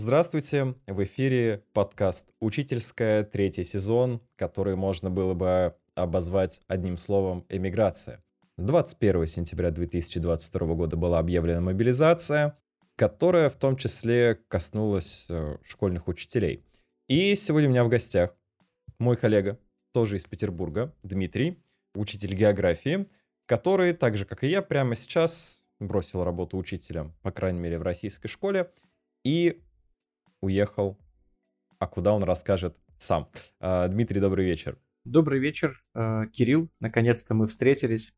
Здравствуйте, в эфире подкаст «Учительская», третий сезон, который можно было бы обозвать одним словом «эмиграция». 21 сентября 2022 года была объявлена мобилизация, которая в том числе коснулась э, школьных учителей. И сегодня у меня в гостях мой коллега, тоже из Петербурга, Дмитрий, учитель географии, который, так же как и я, прямо сейчас бросил работу учителем, по крайней мере, в российской школе, и уехал. А куда он расскажет сам. А, Дмитрий, добрый вечер. Добрый вечер, а, Кирилл. Наконец-то мы встретились.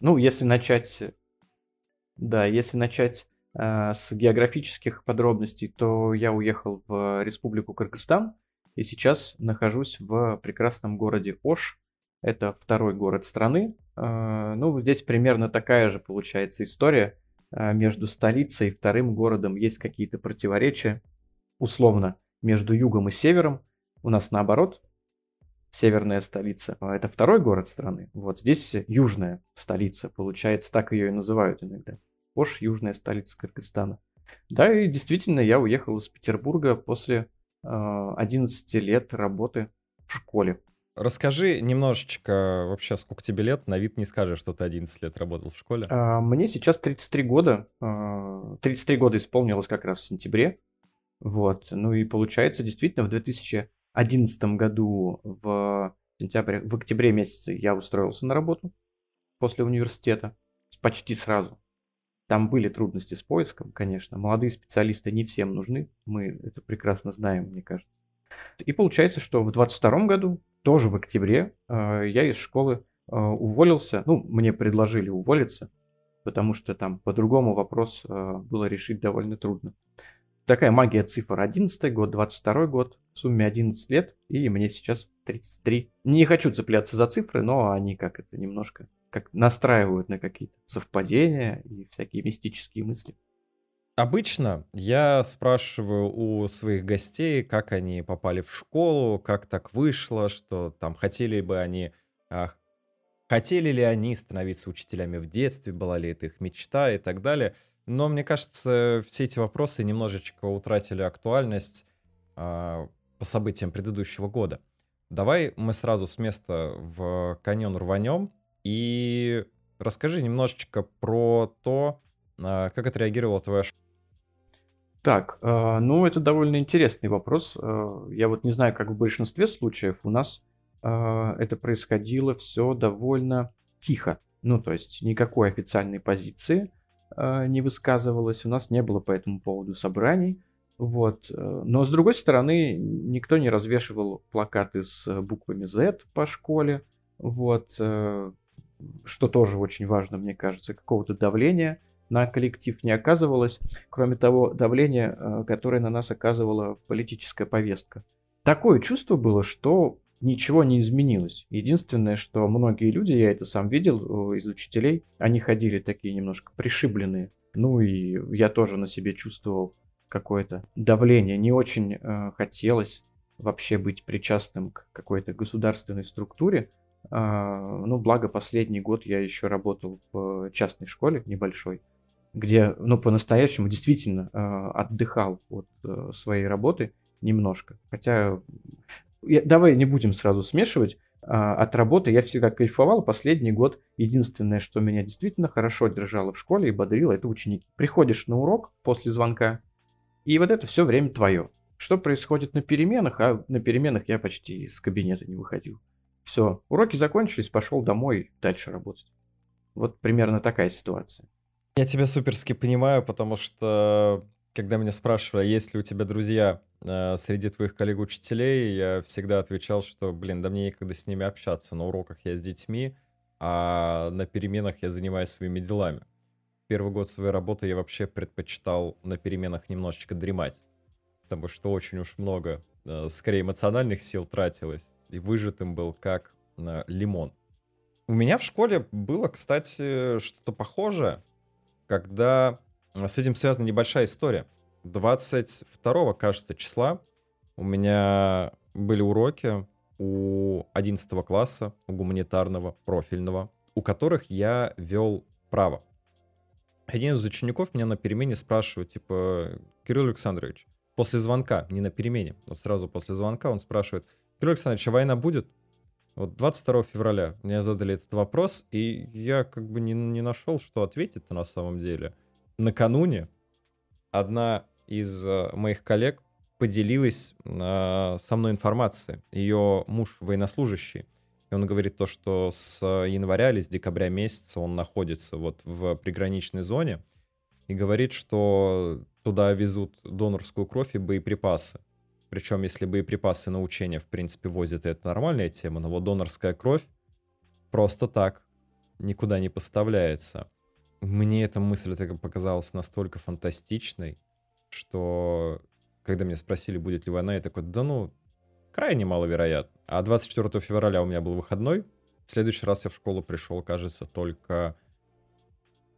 Ну, если начать... Да, если начать а, с географических подробностей, то я уехал в Республику Кыргызстан и сейчас нахожусь в прекрасном городе Ош. Это второй город страны. Ну, здесь примерно такая же получается история. Между столицей и вторым городом есть какие-то противоречия условно между югом и севером. У нас наоборот, северная столица, а это второй город страны. Вот здесь южная столица, получается, так ее и называют иногда. Ош, южная столица Кыргызстана. Да, и действительно, я уехал из Петербурга после э, а, 11 лет работы в школе. Расскажи немножечко вообще, сколько тебе лет, на вид не скажешь, что ты 11 лет работал в школе. А, мне сейчас 33 года, э, 33 года исполнилось как раз в сентябре, вот. Ну и получается, действительно, в 2011 году в сентябре, в октябре месяце я устроился на работу после университета почти сразу. Там были трудности с поиском, конечно. Молодые специалисты не всем нужны. Мы это прекрасно знаем, мне кажется. И получается, что в 22 году, тоже в октябре, э, я из школы э, уволился. Ну, мне предложили уволиться, потому что там по-другому вопрос э, было решить довольно трудно такая магия цифр. 11 год, 22 год, в сумме 11 лет, и мне сейчас 33. Не хочу цепляться за цифры, но они как это немножко как настраивают на какие-то совпадения и всякие мистические мысли. Обычно я спрашиваю у своих гостей, как они попали в школу, как так вышло, что там хотели бы они, а, хотели ли они становиться учителями в детстве, была ли это их мечта и так далее. Но мне кажется, все эти вопросы немножечко утратили актуальность а, по событиям предыдущего года. Давай мы сразу с места в каньон рванем и расскажи немножечко про то, а, как отреагировала твоя. Так, э, ну это довольно интересный вопрос. Э, я вот не знаю, как в большинстве случаев у нас э, это происходило все довольно тихо. Ну, то есть никакой официальной позиции. Э, не высказывалась, у нас не было по этому поводу собраний. Вот. Э, но с другой стороны, никто не развешивал плакаты с буквами Z по школе. Вот. Э, что тоже очень важно, мне кажется, какого-то давления на коллектив не оказывалось, кроме того давления, которое на нас оказывала политическая повестка. Такое чувство было, что ничего не изменилось. Единственное, что многие люди, я это сам видел из учителей, они ходили такие немножко пришибленные. Ну и я тоже на себе чувствовал какое-то давление. Не очень э, хотелось вообще быть причастным к какой-то государственной структуре. Э, ну, благо, последний год я еще работал в частной школе небольшой, где, ну, по-настоящему действительно э, отдыхал от э, своей работы немножко. Хотя я, давай не будем сразу смешивать. А, от работы я всегда кайфовал. Последний год единственное, что меня действительно хорошо держало в школе и бодрило, это ученики. Приходишь на урок после звонка, и вот это все время твое. Что происходит на переменах? А на переменах я почти из кабинета не выходил. Все, уроки закончились, пошел домой дальше работать. Вот примерно такая ситуация. Я тебя суперски понимаю, потому что когда меня спрашивали, есть ли у тебя друзья э, среди твоих коллег-учителей, я всегда отвечал, что, блин, да мне некогда с ними общаться. На уроках я с детьми, а на переменах я занимаюсь своими делами. Первый год своей работы я вообще предпочитал на переменах немножечко дремать, потому что очень уж много, э, скорее, эмоциональных сил тратилось, и выжатым был как э, лимон. У меня в школе было, кстати, что-то похожее, когда с этим связана небольшая история. 22, кажется, числа у меня были уроки у 11 класса, у гуманитарного, профильного, у которых я вел право. Один из учеников меня на перемене спрашивает, типа, Кирилл Александрович, после звонка, не на перемене, но сразу после звонка он спрашивает, Кирилл Александрович, а война будет? Вот 22 февраля мне задали этот вопрос, и я как бы не, не нашел, что ответить на самом деле. Накануне одна из э, моих коллег поделилась э, со мной информацией. Ее муж военнослужащий. И он говорит то, что с января или с декабря месяца он находится вот в приграничной зоне. И говорит, что туда везут донорскую кровь и боеприпасы. Причем, если боеприпасы на учения, в принципе, возят, это нормальная тема, но вот донорская кровь просто так никуда не поставляется. Мне эта мысль показалась настолько фантастичной, что когда меня спросили, будет ли война, я такой, да ну, крайне маловероятно. А 24 февраля у меня был выходной. В следующий раз я в школу пришел, кажется, только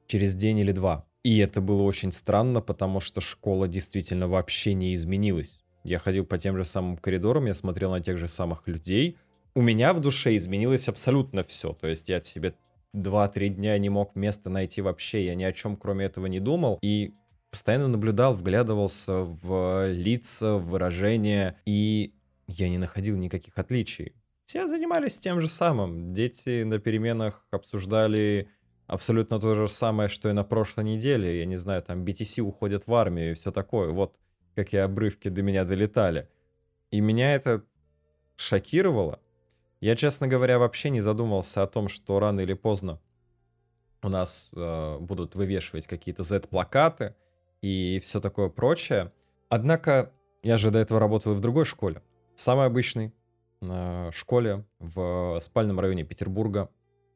через день или два. И это было очень странно, потому что школа действительно вообще не изменилась. Я ходил по тем же самым коридорам, я смотрел на тех же самых людей. У меня в душе изменилось абсолютно все. То есть я себе 2-3 дня не мог места найти вообще. Я ни о чем кроме этого не думал. И постоянно наблюдал, вглядывался в лица, в выражения. И я не находил никаких отличий. Все занимались тем же самым. Дети на переменах обсуждали абсолютно то же самое, что и на прошлой неделе. Я не знаю, там BTC уходят в армию и все такое. Вот какие обрывки до меня долетали. И меня это шокировало. Я, честно говоря, вообще не задумывался о том, что рано или поздно у нас э, будут вывешивать какие-то Z-плакаты и все такое прочее. Однако я же до этого работал и в другой школе. Самой обычной э, школе в спальном районе Петербурга.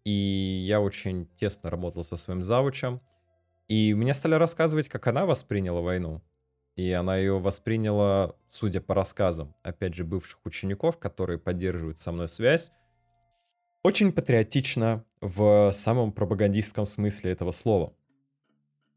И я очень тесно работал со своим завучем. И мне стали рассказывать, как она восприняла войну. И она ее восприняла, судя по рассказам, опять же, бывших учеников, которые поддерживают со мной связь, очень патриотично в самом пропагандистском смысле этого слова.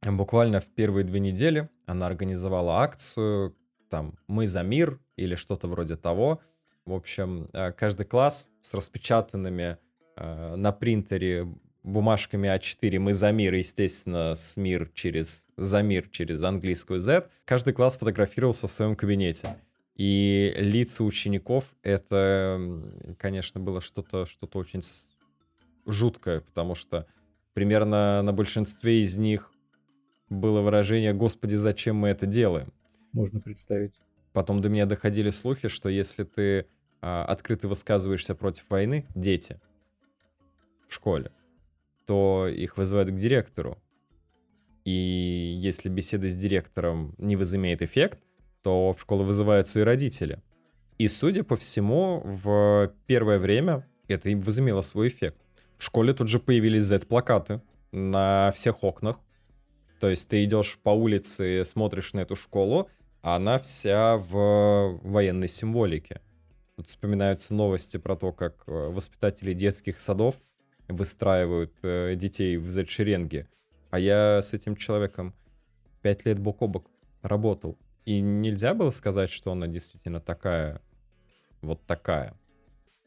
Буквально в первые две недели она организовала акцию, там, «Мы за мир» или что-то вроде того. В общем, э, каждый класс с распечатанными э, на принтере бумажками А4 «Мы за мир», естественно, с мир через «За мир» через английскую Z, каждый класс фотографировался в своем кабинете. И лица учеников — это, конечно, было что-то что очень жуткое, потому что примерно на большинстве из них было выражение «Господи, зачем мы это делаем?» Можно представить. Потом до меня доходили слухи, что если ты а, открыто высказываешься против войны, дети в школе, то их вызывают к директору. И если беседа с директором не возымеет эффект, то в школу вызываются и родители. И, судя по всему, в первое время это и возымело свой эффект. В школе тут же появились Z-плакаты на всех окнах. То есть ты идешь по улице, смотришь на эту школу, а она вся в военной символике. Тут вспоминаются новости про то, как э, воспитатели детских садов выстраивают э, детей в Z-шеренге. А я с этим человеком пять лет бок о бок работал. И нельзя было сказать, что она действительно такая, вот такая.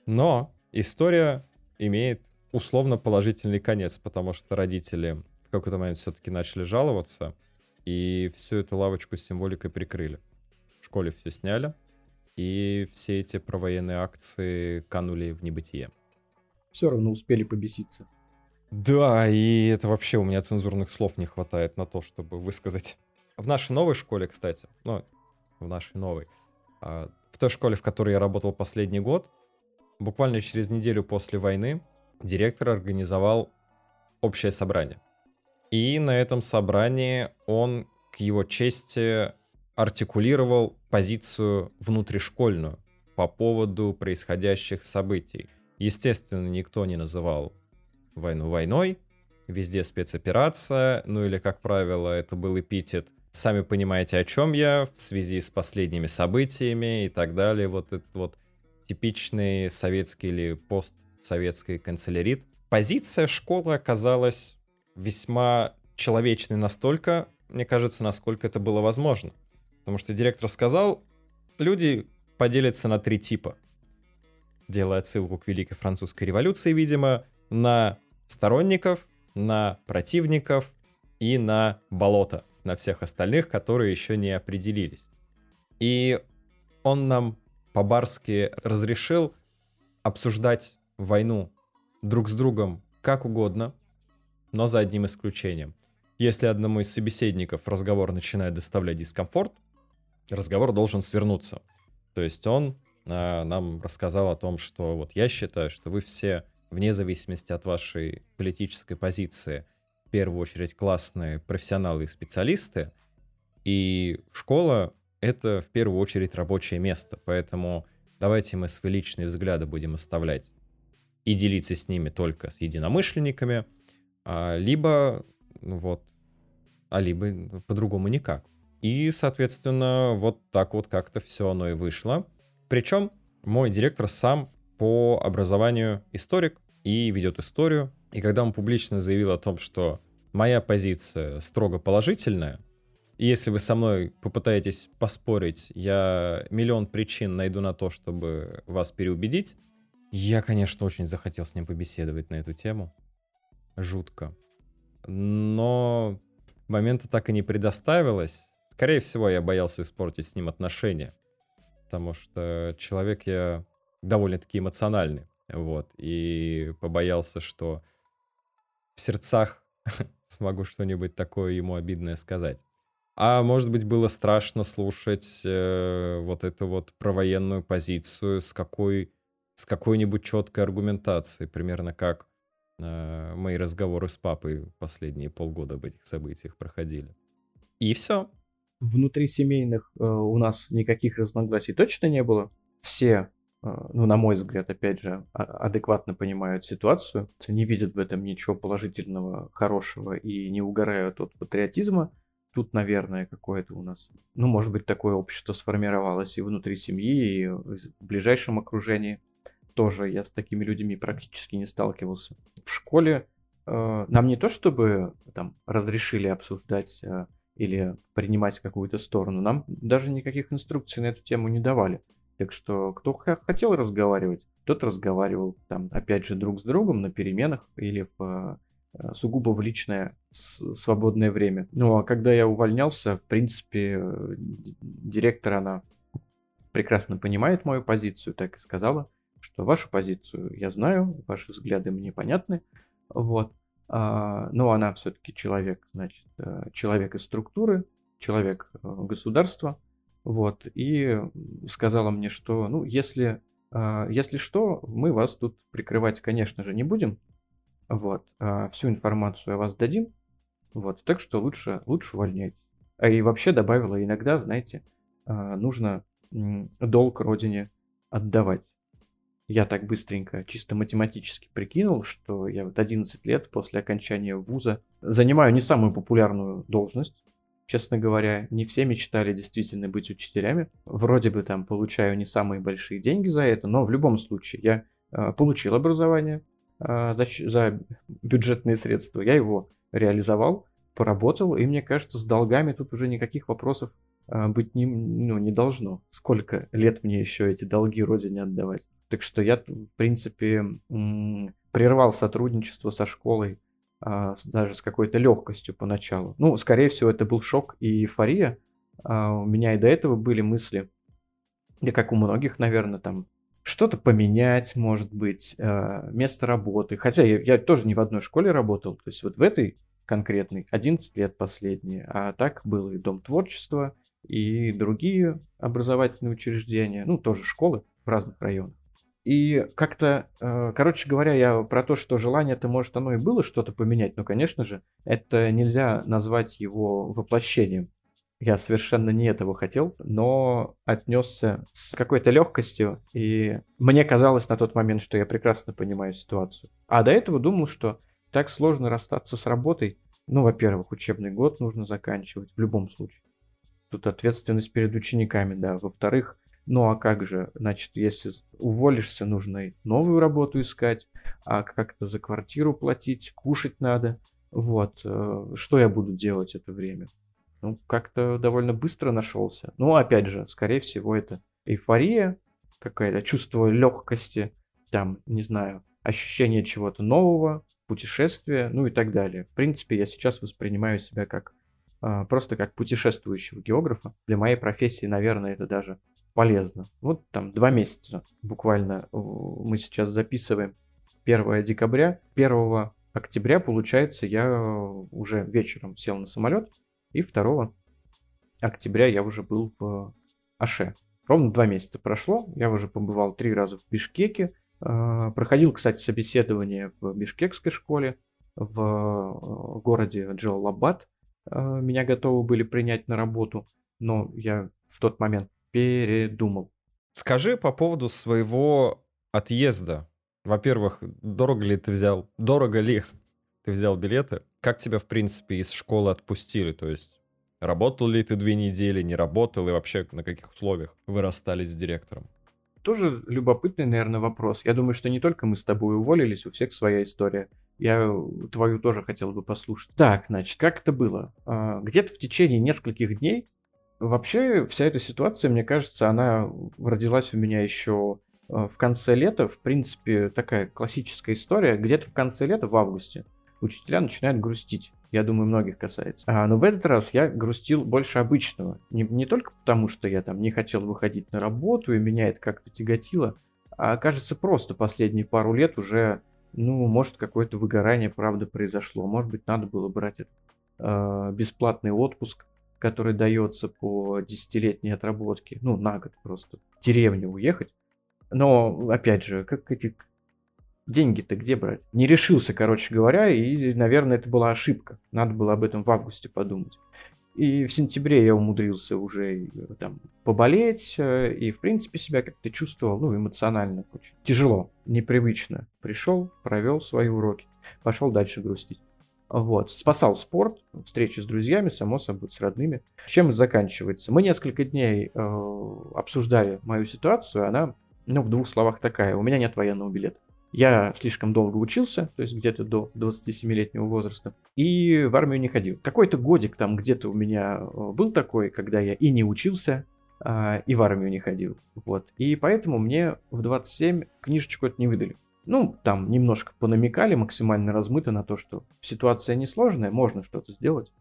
Но история имеет условно положительный конец, потому что родители в какой-то момент все-таки начали жаловаться, и всю эту лавочку с символикой прикрыли. В школе все сняли, и все эти провоенные акции канули в небытие все равно успели побеситься. Да, и это вообще у меня цензурных слов не хватает на то, чтобы высказать. В нашей новой школе, кстати, ну, в нашей новой, а, в той школе, в которой я работал последний год, буквально через неделю после войны директор организовал общее собрание. И на этом собрании он, к его чести, артикулировал позицию внутришкольную по поводу происходящих событий. Естественно, никто не называл войну войной, везде спецоперация, ну или, как правило, это был эпитет «Сами понимаете, о чем я» в связи с последними событиями и так далее. Вот этот вот типичный советский или постсоветский канцелярит. Позиция школы оказалась весьма человечной настолько, мне кажется, насколько это было возможно. Потому что директор сказал, люди поделятся на три типа делая отсылку к Великой Французской революции, видимо, на сторонников, на противников и на болото, на всех остальных, которые еще не определились. И он нам по-барски разрешил обсуждать войну друг с другом как угодно, но за одним исключением. Если одному из собеседников разговор начинает доставлять дискомфорт, разговор должен свернуться. То есть он нам рассказал о том, что вот я считаю, что вы все, вне зависимости от вашей политической позиции, в первую очередь классные профессионалы и специалисты, и школа — это в первую очередь рабочее место, поэтому давайте мы свои личные взгляды будем оставлять и делиться с ними только с единомышленниками, а, либо ну вот, а либо по-другому никак. И, соответственно, вот так вот как-то все оно и вышло. Причем мой директор сам по образованию историк и ведет историю. И когда он публично заявил о том, что моя позиция строго положительная, и если вы со мной попытаетесь поспорить, я миллион причин найду на то, чтобы вас переубедить, я, конечно, очень захотел с ним побеседовать на эту тему. Жутко. Но момента так и не предоставилось. Скорее всего, я боялся испортить с ним отношения потому что человек я довольно-таки эмоциональный, вот, и побоялся, что в сердцах смогу что-нибудь такое ему обидное сказать. А может быть, было страшно слушать э, вот эту вот провоенную позицию с какой с какой-нибудь четкой аргументацией, примерно как э, мои разговоры с папой последние полгода об этих событиях проходили. И все внутрисемейных э, у нас никаких разногласий точно не было. Все, э, ну, на мой взгляд, опять же, а- адекватно понимают ситуацию, не видят в этом ничего положительного, хорошего и не угорают от патриотизма. Тут, наверное, какое-то у нас, ну, может быть, такое общество сформировалось и внутри семьи, и в ближайшем окружении. Тоже я с такими людьми практически не сталкивался. В школе э, нам не то чтобы там разрешили обсуждать э, или принимать какую-то сторону. Нам даже никаких инструкций на эту тему не давали. Так что кто хотел разговаривать, тот разговаривал там, опять же, друг с другом на переменах или в э, сугубо в личное свободное время. Ну а когда я увольнялся, в принципе, директор, она прекрасно понимает мою позицию, так и сказала, что вашу позицию я знаю, ваши взгляды мне понятны, вот, а, но она все-таки человек, значит, э, человек из структуры, человек э, государства, вот, и сказала мне, что, ну, если, а, если что, мы вас тут прикрывать, конечно же, не будем, вот, а всю информацию о вас дадим, вот, так что лучше, лучше увольняйтесь. А и вообще добавила, иногда, знаете, нужно долг родине отдавать я так быстренько, чисто математически прикинул, что я вот 11 лет после окончания вуза занимаю не самую популярную должность. Честно говоря, не все мечтали действительно быть учителями. Вроде бы там получаю не самые большие деньги за это, но в любом случае я э, получил образование э, за, за бюджетные средства. Я его реализовал, поработал, и мне кажется, с долгами тут уже никаких вопросов э, быть не, ну, не должно. Сколько лет мне еще эти долги родине отдавать? Так что я, в принципе, прервал сотрудничество со школой а, даже с какой-то легкостью поначалу. Ну, скорее всего, это был шок и эйфория. А, у меня и до этого были мысли, и как у многих, наверное, там что-то поменять, может быть, а, место работы. Хотя я, я тоже не в одной школе работал. То есть вот в этой конкретной 11 лет последние. А так был и Дом творчества, и другие образовательные учреждения, ну, тоже школы в разных районах. И как-то, э, короче говоря, я про то, что желание-то, может, оно и было что-то поменять, но, конечно же, это нельзя назвать его воплощением. Я совершенно не этого хотел, но отнесся с какой-то легкостью, и мне казалось на тот момент, что я прекрасно понимаю ситуацию. А до этого думал, что так сложно расстаться с работой. Ну, во-первых, учебный год нужно заканчивать в любом случае. Тут ответственность перед учениками, да. Во-вторых, ну а как же, значит, если уволишься, нужно новую работу искать, а как-то за квартиру платить, кушать надо. Вот, э, что я буду делать это время? Ну, как-то довольно быстро нашелся. Ну, опять же, скорее всего, это эйфория, какая-то чувство легкости, там, не знаю, ощущение чего-то нового, путешествия, ну и так далее. В принципе, я сейчас воспринимаю себя как а, просто как путешествующего географа. Для моей профессии, наверное, это даже полезно. Вот там два месяца буквально мы сейчас записываем 1 декабря. 1 октября, получается, я уже вечером сел на самолет, и 2 октября я уже был в Аше. Ровно два месяца прошло, я уже побывал три раза в Бишкеке, проходил, кстати, собеседование в Бишкекской школе, в э, городе Джалалабад. А, меня готовы были принять на работу, но я в тот момент передумал. Скажи по поводу своего отъезда. Во-первых, дорого ли ты взял, дорого ли ты взял билеты? Как тебя, в принципе, из школы отпустили? То есть работал ли ты две недели, не работал, и вообще на каких условиях вы расстались с директором? Тоже любопытный, наверное, вопрос. Я думаю, что не только мы с тобой уволились, у всех своя история. Я твою тоже хотел бы послушать. Так, значит, как это было? А, где-то в течение нескольких дней Вообще, вся эта ситуация, мне кажется, она родилась у меня еще а, в конце лета. В принципе, такая классическая история. Где-то в конце лета, в августе, учителя начинают грустить. Я думаю, многих касается. А, но в этот раз я грустил больше обычного. Не, не только потому, что я там не хотел выходить на работу, и меня это как-то тяготило, а кажется, просто последние пару лет уже, ну, может, какое-то выгорание, правда, произошло. Может быть, надо было брать этот э, бесплатный отпуск, который дается по десятилетней отработке, ну, на год просто, в деревню уехать. Но, опять же, как эти деньги-то где брать? Не решился, короче говоря, и, наверное, это была ошибка. Надо было об этом в августе подумать. И в сентябре я умудрился уже э, там поболеть, э, и, в принципе, себя как-то чувствовал, ну, эмоционально очень тяжело, непривычно. Пришел, провел свои уроки, пошел дальше грустить. Вот. Спасал спорт, встречи с друзьями, само собой, с родными. Чем заканчивается? Мы несколько дней э, обсуждали мою ситуацию, она, ну, в двух словах такая. У меня нет военного билета. Я слишком долго учился, то есть где-то до 27-летнего возраста, и в армию не ходил. Какой-то годик там где-то у меня э, был такой, когда я и не учился, а, и в армию не ходил. Вот. И поэтому мне в 27 книжечку это не выдали. Ну, там немножко понамекали, максимально размыто на то, что ситуация несложная, можно что-то сделать.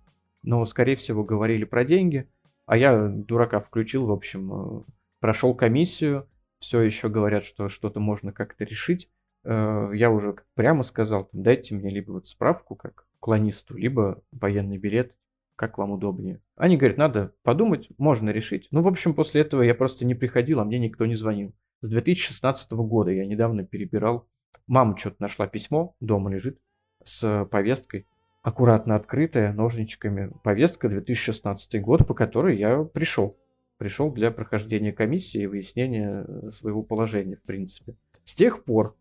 Но, скорее всего, говорили про деньги. А я дурака включил, в общем, э, прошел комиссию. Все еще говорят, что что-то можно как-то решить. Э, я уже прямо сказал, дайте мне либо вот справку как клонисту, либо военный билет, как вам удобнее. Они говорят, надо подумать, можно решить. Ну, в общем, после этого я просто не приходил, а мне никто не звонил. С 2016 года я недавно перебирал. Мама что-то нашла письмо, дома лежит, с повесткой, аккуратно открытая, ножничками. Повестка 2016 год, по которой я пришел. Пришел для прохождения комиссии и выяснения своего положения, в принципе. С тех пор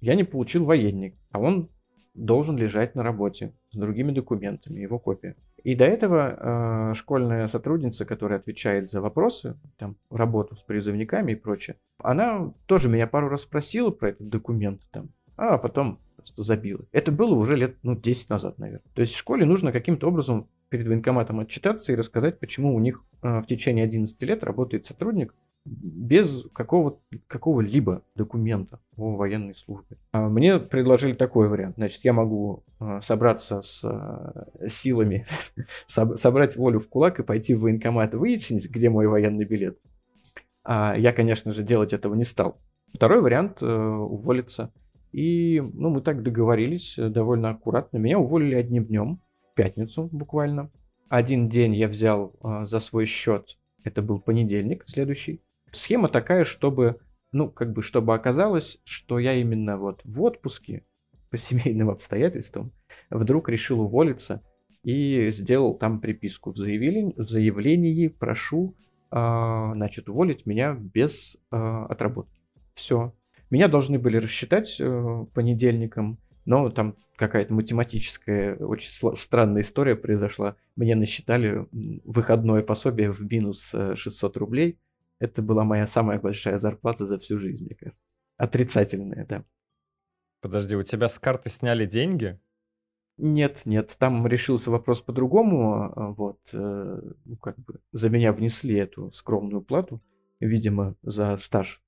я не получил военник, а он должен лежать на работе с другими документами, его копия. И до этого э, школьная сотрудница, которая отвечает за вопросы, там, работу с призывниками и прочее, она тоже меня пару раз спросила про этот документ, там, а потом просто забила. Это было уже лет, ну, 10 назад, наверное. То есть в школе нужно каким-то образом перед военкоматом отчитаться и рассказать, почему у них э, в течение 11 лет работает сотрудник, без какого, какого-либо документа о военной службе. А мне предложили такой вариант. Значит, я могу а, собраться с а, силами, собрать волю в кулак и пойти в военкомат выяснить, где мой военный билет. Я, конечно же, делать этого не стал. Второй вариант уволиться. И ну, мы так договорились э, довольно аккуратно. Меня уволили одним днем, пятницу буквально. Один день я взял за свой счет, это был понедельник следующий. Схема такая, чтобы, ну, как бы, чтобы оказалось, что я именно вот в отпуске по семейным обстоятельствам вдруг решил уволиться и сделал там приписку в заявлении, в заявлении прошу, э, значит, уволить меня без э, отработки. Все. Меня должны были рассчитать э, понедельником, но там какая-то математическая, очень странная история произошла. Мне насчитали выходное пособие в минус 600 рублей, это была моя самая большая зарплата за всю жизнь, мне кажется. Отрицательная, да. Подожди, у тебя с карты сняли деньги? Нет, нет, там решился вопрос по-другому. А, вот, э, ну, как бы за меня внесли эту скромную плату, видимо, за стаж.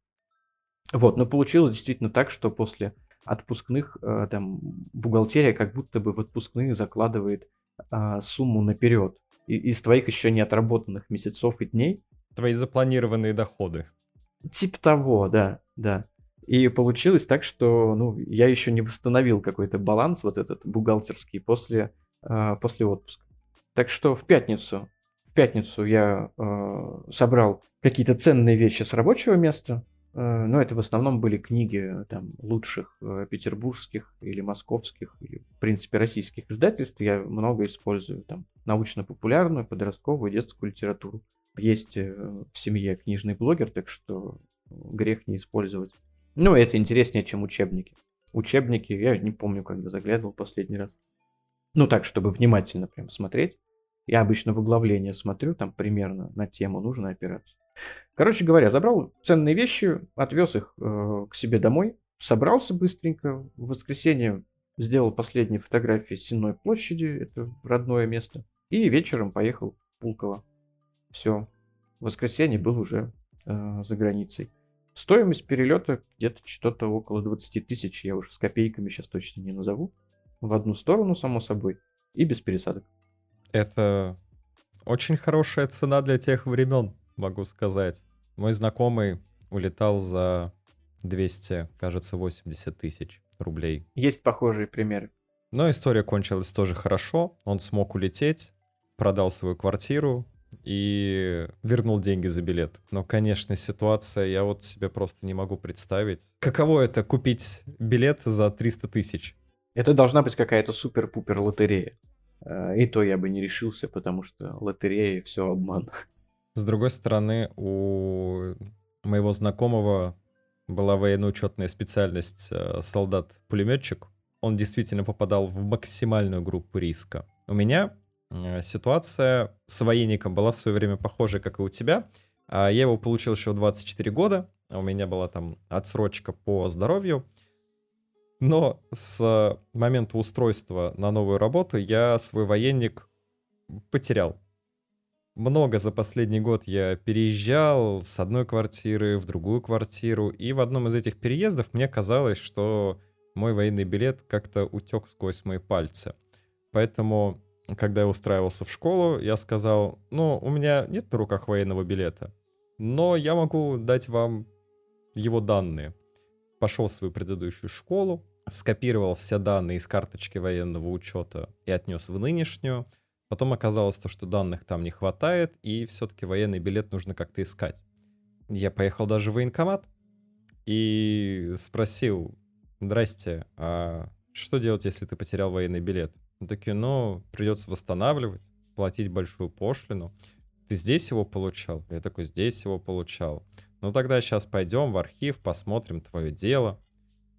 Вот, но получилось действительно так, что после отпускных э, там бухгалтерия как будто бы в отпускные закладывает а, сумму наперед. из твоих еще не отработанных месяцев и дней. Твои запланированные доходы. Типа того, да, да. И получилось так, что ну, я еще не восстановил какой-то баланс вот этот бухгалтерский после, э, после отпуска. Так что в пятницу, в пятницу я э, собрал какие-то ценные вещи с рабочего места, Э, но это в основном были книги там, лучших э, петербургских или московских, или, в принципе, российских издательств. Я много использую там научно-популярную, подростковую, детскую литературу. Есть э, в семье книжный блогер, так что грех не использовать. Ну, это интереснее, чем учебники. Учебники, я не помню, когда заглядывал последний раз. Ну, так, чтобы внимательно прям смотреть. Я обычно в оглавление смотрю, там примерно на тему нужно опираться. Короче говоря, забрал ценные вещи, отвез их э, к себе домой, собрался быстренько. В воскресенье сделал последние фотографии Сенной площади, это родное место. И вечером поехал в Пулково. Все. В воскресенье был уже э, за границей. Стоимость перелета где-то что-то около 20 тысяч, я уже с копейками сейчас точно не назову. В одну сторону, само собой, и без пересадок. Это очень хорошая цена для тех времен могу сказать. Мой знакомый улетал за 200, кажется, 80 тысяч рублей. Есть похожие примеры. Но история кончилась тоже хорошо. Он смог улететь, продал свою квартиру и вернул деньги за билет. Но, конечно, ситуация, я вот себе просто не могу представить. Каково это купить билет за 300 тысяч? Это должна быть какая-то супер-пупер лотерея. Э, и то я бы не решился, потому что лотерея все обман. С другой стороны, у моего знакомого была военно-учетная специальность э, солдат-пулеметчик. Он действительно попадал в максимальную группу риска. У меня ситуация с военником была в свое время похожая, как и у тебя. А я его получил еще в 24 года. А у меня была там отсрочка по здоровью. Но с момента устройства на новую работу я свой военник потерял много за последний год я переезжал с одной квартиры в другую квартиру, и в одном из этих переездов мне казалось, что мой военный билет как-то утек сквозь мои пальцы. Поэтому, когда я устраивался в школу, я сказал, ну, у меня нет на руках военного билета, но я могу дать вам его данные. Пошел в свою предыдущую школу, скопировал все данные из карточки военного учета и отнес в нынешнюю, Потом оказалось то, что данных там не хватает, и все-таки военный билет нужно как-то искать. Я поехал даже в военкомат и спросил, здрасте, а что делать, если ты потерял военный билет? Он такие, ну, придется восстанавливать, платить большую пошлину. Ты здесь его получал? Я такой, здесь его получал. Ну, тогда сейчас пойдем в архив, посмотрим твое дело.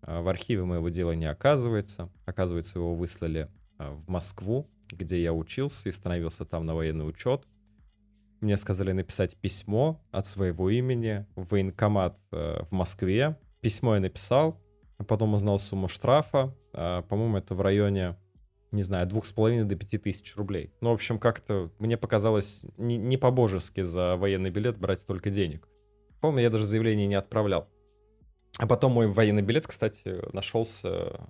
А в архиве моего дела не оказывается. Оказывается, его выслали а, в Москву, где я учился и становился там на военный учет. Мне сказали написать письмо от своего имени в военкомат э, в Москве. Письмо я написал, а потом узнал сумму штрафа. По-моему, это в районе, не знаю, двух с половиной до пяти тысяч рублей. Ну, в общем, как-то мне показалось не, не по-божески за военный билет брать столько денег. Помню, я даже заявление не отправлял. А потом мой военный билет, кстати, нашелся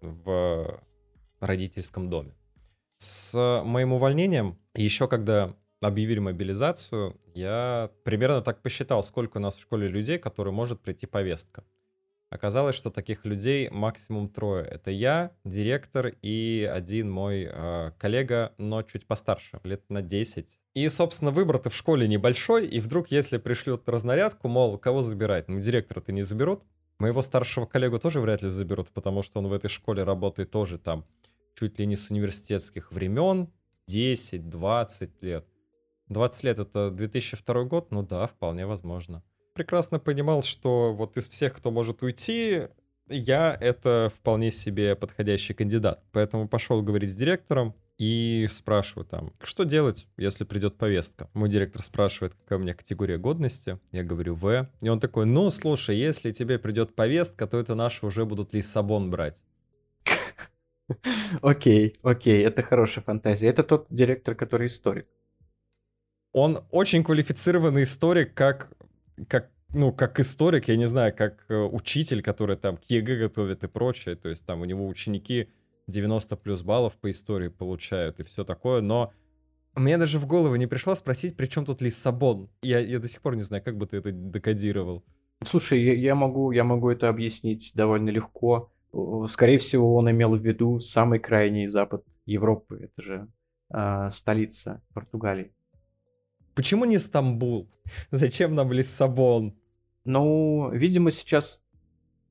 в родительском доме. С моим увольнением, еще когда объявили мобилизацию, я примерно так посчитал, сколько у нас в школе людей, которые может прийти повестка. Оказалось, что таких людей максимум трое. Это я, директор и один мой э, коллега, но чуть постарше, лет на 10. И, собственно, выбор-то в школе небольшой, и вдруг, если пришлют разнарядку, мол, кого забирать? Ну, директора-то не заберут. Моего старшего коллегу тоже вряд ли заберут, потому что он в этой школе работает тоже там чуть ли не с университетских времен, 10-20 лет. 20 лет это 2002 год, ну да, вполне возможно. Прекрасно понимал, что вот из всех, кто может уйти, я это вполне себе подходящий кандидат. Поэтому пошел говорить с директором и спрашиваю там, что делать, если придет повестка. Мой директор спрашивает, какая у меня категория годности. Я говорю В. И он такой, ну слушай, если тебе придет повестка, то это наши уже будут Лиссабон брать. Окей, окей, это хорошая фантазия. Это тот директор, который историк. Он очень квалифицированный историк, как, как, ну, как историк, я не знаю, как э, учитель, который там к ЕГЭ готовит и прочее. То есть там у него ученики 90 плюс баллов по истории получают и все такое, но Мне даже в голову не пришло спросить, при чем тут Лиссабон. Я, я до сих пор не знаю, как бы ты это декодировал. Слушай, я, я, могу, я могу это объяснить довольно легко. Скорее всего, он имел в виду самый крайний запад Европы. Это же э, столица Португалии. Почему не Стамбул? Зачем нам Лиссабон? Ну, видимо, сейчас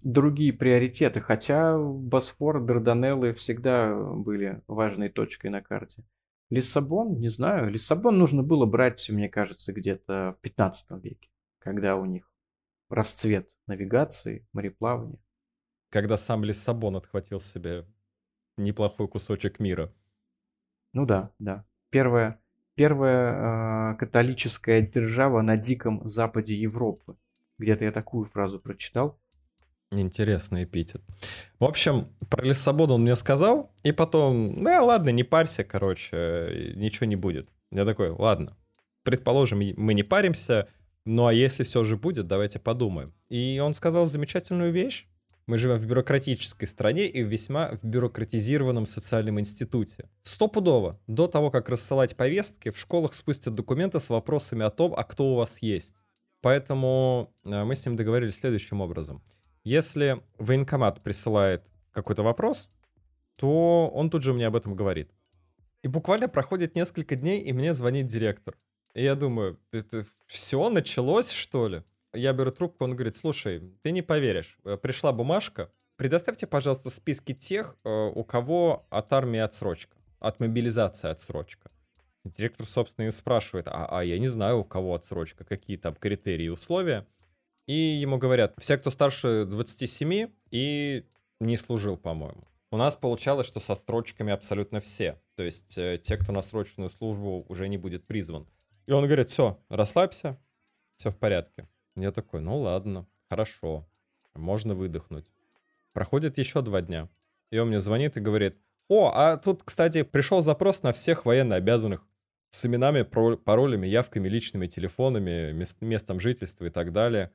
другие приоритеты, хотя Босфор, Дарданеллы всегда были важной точкой на карте. Лиссабон, не знаю, Лиссабон нужно было брать, мне кажется, где-то в 15 веке, когда у них расцвет навигации, мореплавания. Когда сам Лиссабон отхватил себе неплохой кусочек мира. Ну да, да. Первая, первая э, католическая держава на диком западе Европы. Где-то я такую фразу прочитал. Интересный эпитет. В общем, про Лиссабон он мне сказал, и потом, да ладно, не парься, короче, ничего не будет. Я такой, ладно, предположим, мы не паримся, ну а если все же будет, давайте подумаем. И он сказал замечательную вещь. Мы живем в бюрократической стране и в весьма в бюрократизированном социальном институте. Стопудово, до того, как рассылать повестки, в школах спустят документы с вопросами о том, а кто у вас есть. Поэтому э, мы с ним договорились следующим образом. Если военкомат присылает какой-то вопрос, то он тут же мне об этом говорит. И буквально проходит несколько дней, и мне звонит директор. И я думаю, это все началось, что ли? Я беру трубку, он говорит, слушай, ты не поверишь, э, пришла бумажка, предоставьте, пожалуйста, списки тех, э, у кого от армии отсрочка, от мобилизации отсрочка. Директор, собственно, и спрашивает, а, а я не знаю, у кого отсрочка, какие там критерии и условия. И ему говорят, все, кто старше 27 и не служил, по-моему. У нас получалось, что со строчками абсолютно все. То есть э, те, кто на срочную службу уже не будет призван. И он говорит, все, расслабься, все в порядке. Я такой, ну ладно, хорошо, можно выдохнуть. Проходит еще два дня. И он мне звонит и говорит, о, а тут, кстати, пришел запрос на всех военно обязанных с именами, паролями, явками, личными телефонами, мест, местом жительства и так далее.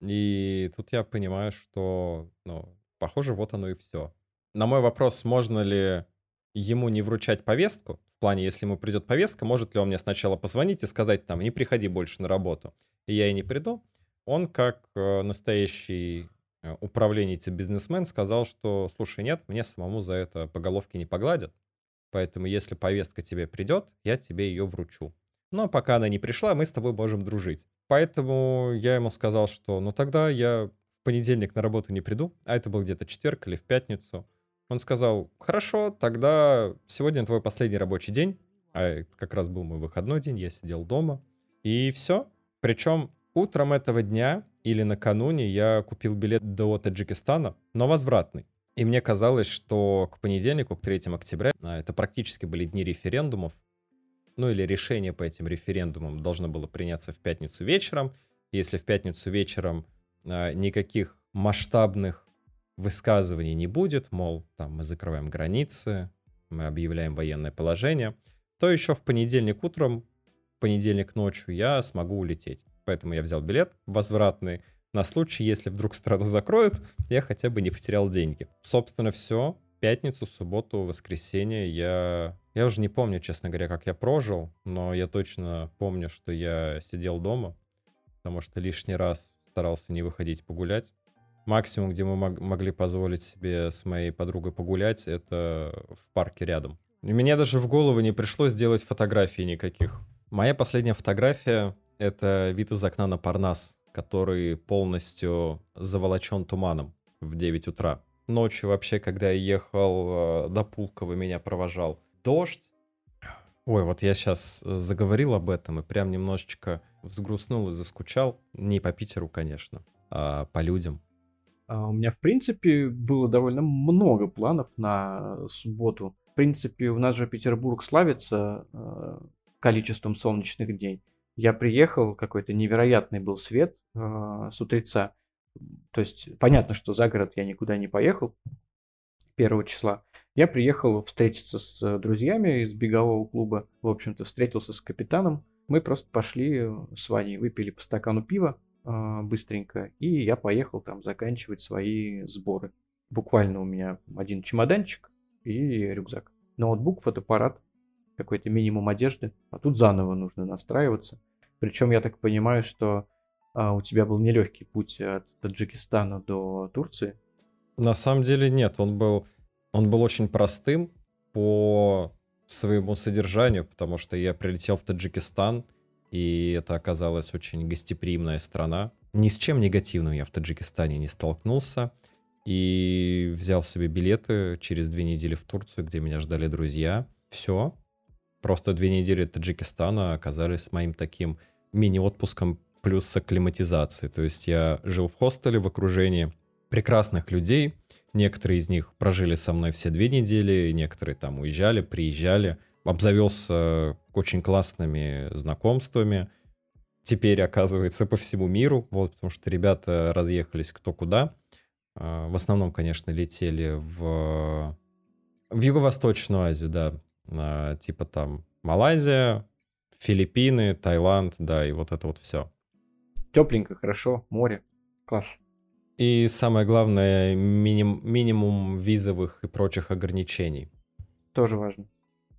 И тут я понимаю, что, ну, похоже, вот оно и все. На мой вопрос, можно ли ему не вручать повестку, в плане, если ему придет повестка, может ли он мне сначала позвонить и сказать там, не приходи больше на работу, и я и не приду, он как э, настоящий э, управленец и бизнесмен сказал, что, слушай, нет, мне самому за это по головке не погладят, поэтому если повестка тебе придет, я тебе ее вручу. Но пока она не пришла, мы с тобой можем дружить. Поэтому я ему сказал, что ну тогда я в понедельник на работу не приду, а это был где-то четверг или в пятницу. Он сказал, хорошо, тогда сегодня твой последний рабочий день, а это как раз был мой выходной день, я сидел дома, и все. Причем утром этого дня или накануне я купил билет до Таджикистана, но возвратный. И мне казалось, что к понедельнику, к 3 октября, а это практически были дни референдумов, ну или решение по этим референдумам должно было приняться в пятницу вечером. Если в пятницу вечером а, никаких масштабных высказываний не будет, мол, там мы закрываем границы, мы объявляем военное положение, то еще в понедельник утром, понедельник ночью я смогу улететь. Поэтому я взял билет возвратный на случай, если вдруг страну закроют, я хотя бы не потерял деньги. Собственно, все. Пятницу, субботу, воскресенье я я уже не помню, честно говоря, как я прожил, но я точно помню, что я сидел дома, потому что лишний раз старался не выходить погулять. Максимум, где мы мог могли позволить себе с моей подругой погулять, это в парке рядом. И мне даже в голову не пришлось сделать фотографий никаких. Моя последняя фотография — это вид из окна на Парнас, который полностью заволочен туманом в 9 утра. Ночью вообще, когда я ехал э, до Пулково, меня провожал дождь. Ой, вот я сейчас э, заговорил об этом и прям немножечко взгрустнул и заскучал. Не по Питеру, конечно, а по людям. А у меня, в принципе, было довольно много планов на субботу. В принципе, у нас же Петербург славится э, количеством солнечных дней. Я приехал, какой-то невероятный был свет э, с утреца. То есть, понятно, что за город я никуда не поехал первого числа. Я приехал встретиться с друзьями из бегового клуба. В общем-то, встретился с капитаном. Мы просто пошли с Ваней, выпили по стакану пива э, быстренько, и я поехал там заканчивать свои сборы. Буквально у меня один чемоданчик и рюкзак. Ноутбук, фотоаппарат. Какой-то минимум одежды, а тут заново нужно настраиваться. Причем я так понимаю, что а, у тебя был нелегкий путь от Таджикистана до Турции. На самом деле нет, он был, он был очень простым по своему содержанию, потому что я прилетел в Таджикистан, и это оказалась очень гостеприимная страна. Ни с чем негативным я в Таджикистане не столкнулся. И взял себе билеты через две недели в Турцию, где меня ждали друзья. Все. Просто две недели Таджикистана оказались моим таким мини-отпуском плюс акклиматизации. То есть я жил в хостеле в окружении прекрасных людей. Некоторые из них прожили со мной все две недели, некоторые там уезжали, приезжали. Обзавелся очень классными знакомствами. Теперь, оказывается, по всему миру. Вот, потому что ребята разъехались кто куда. А, в основном, конечно, летели в, в Юго-Восточную Азию, да. А, типа там Малайзия, Филиппины, Таиланд, да, и вот это вот все. Тепленько, хорошо, море, класс. И самое главное, миним, минимум визовых и прочих ограничений. Тоже важно.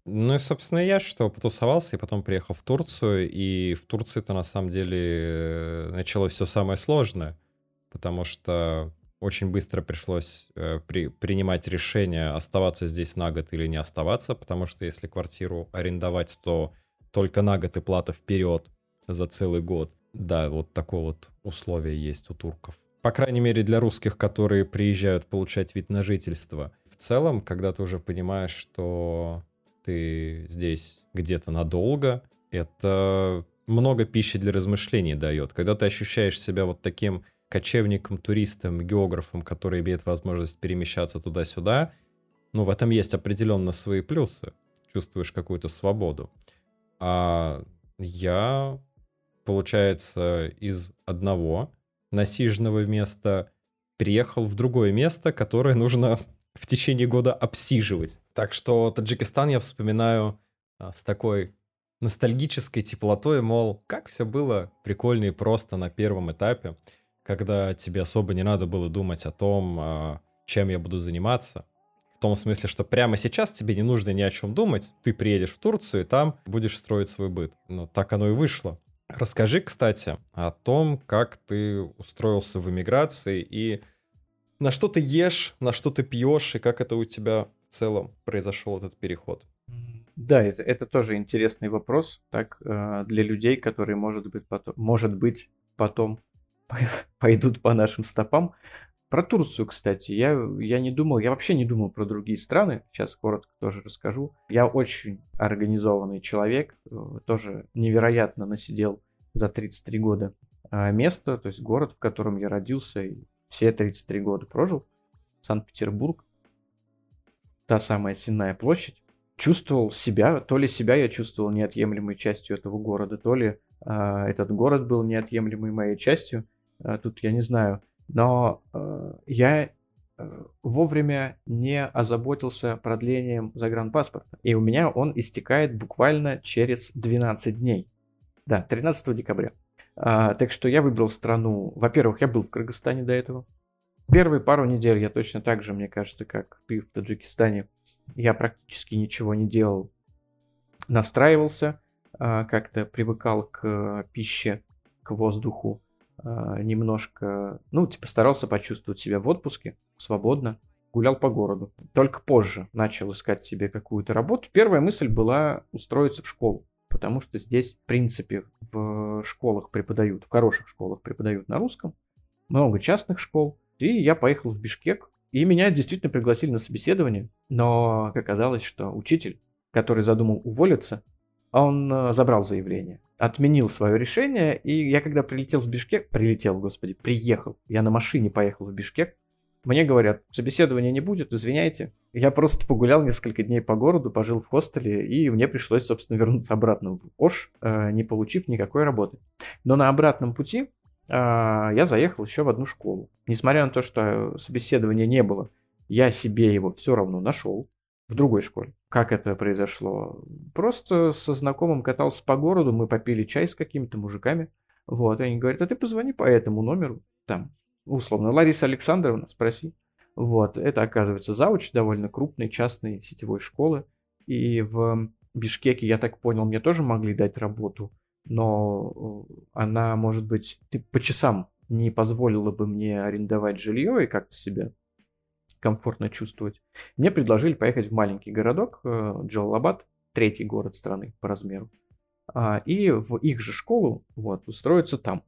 Ну и, собственно, я что, потусовался и потом приехал в Турцию, и в Турции-то на самом деле э, началось все самое сложное, потому что очень быстро пришлось э, при, принимать решение, оставаться здесь на год или не оставаться, потому что если квартиру арендовать, то только на год и плата вперед за целый год. Да, вот такое вот условие есть у турков. По крайней мере, для русских, которые приезжают получать вид на жительство. В целом, когда ты уже понимаешь, что ты здесь где-то надолго, это много пищи для размышлений дает. Когда ты ощущаешь себя вот таким кочевником, туристом, географом, который имеет возможность перемещаться туда-сюда, ну, в этом есть определенно свои плюсы. Чувствуешь какую-то свободу. А я, получается, из одного насиженного места приехал в другое место, которое нужно в течение года обсиживать. Так что Таджикистан я вспоминаю а, с такой ностальгической теплотой, мол, как все было прикольно и просто на первом этапе когда тебе особо не надо было думать о том, а, чем я буду заниматься. В том смысле, что прямо сейчас тебе не нужно ни о чем думать. Ты приедешь в Турцию и там будешь строить свой быт. Но так оно и вышло. Расскажи, кстати, о том, как ты устроился в эмиграции и на что ты ешь, на что ты пьешь и как это у тебя в целом произошел этот переход. Да, это, это тоже интересный вопрос, так, э, для людей, которые, может быть, потом, может быть, потом пойдут по нашим стопам. Про Турцию, кстати, я, я не думал, я вообще не думал про другие страны, сейчас коротко тоже расскажу. Я очень организованный человек, э, тоже невероятно насидел за 33 года а, место, то есть город, в котором я родился и все 33 года прожил, Санкт-Петербург, та самая Сенная площадь. Чувствовал себя, то ли себя я чувствовал неотъемлемой частью этого города, то ли а, этот город был неотъемлемой моей частью. А, тут я не знаю. Но э, я э, вовремя не озаботился продлением загранпаспорта. И у меня он истекает буквально через 12 дней. Да, 13 декабря. А, так что я выбрал страну. Во-первых, я был в Кыргызстане до этого. Первые пару недель я точно так же, мне кажется, как ты в Таджикистане. Я практически ничего не делал. Настраивался, а, как-то привыкал к пище, к воздуху. А, немножко, ну, типа старался почувствовать себя в отпуске, свободно, гулял по городу. Только позже начал искать себе какую-то работу. Первая мысль была устроиться в школу, потому что здесь, в принципе, в школах преподают, в хороших школах преподают на русском, много частных школ. И я поехал в Бишкек, и меня действительно пригласили на собеседование, но оказалось, что учитель, который задумал уволиться, он э, забрал заявление отменил свое решение, и я когда прилетел в Бишкек, прилетел, господи, приехал, я на машине поехал в Бишкек, мне говорят, собеседования не будет, извиняйте. Я просто погулял несколько дней по городу, пожил в хостеле, и мне пришлось, собственно, вернуться обратно в Ош, э, не получив никакой работы. Но на обратном пути э, я заехал еще в одну школу. Несмотря на то, что собеседования не было, я себе его все равно нашел в другой школе. Как это произошло? Просто со знакомым катался по городу, мы попили чай с какими-то мужиками. Вот, и они говорят, а ты позвони по этому номеру, там, условно, Лариса Александровна, спроси. Вот, это оказывается зауч довольно крупной частной сетевой школы. И в Бишкеке, я так понял, мне тоже могли дать работу, но э, она, может быть, ты по часам не позволила бы мне арендовать жилье и как-то себя комфортно чувствовать. Мне предложили поехать в маленький городок э, Джалалабад, третий город страны по размеру, а, и в их же школу вот, устроиться там.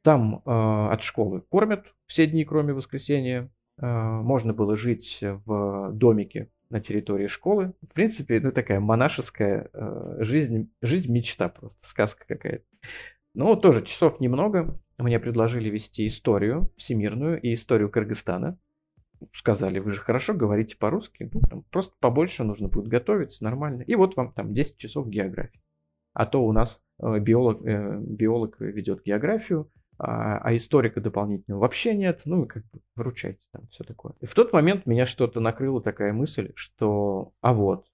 Там э, от школы кормят все дни, кроме воскресенья. Э, можно было жить в домике на территории школы. В принципе, ну такая монашеская э, жизнь, жизнь мечта просто, сказка какая-то. Ну, тоже часов немного. Мне предложили вести историю всемирную и историю Кыргызстана. Сказали, вы же хорошо говорите по-русски, ну, там, просто побольше нужно будет готовиться, нормально. И вот вам там 10 часов географии. А то у нас э, биолог, э, биолог ведет географию, а, а историка дополнительного вообще нет, ну, как бы выручайте там, все такое. И в тот момент меня что-то накрыла такая мысль, что, а вот,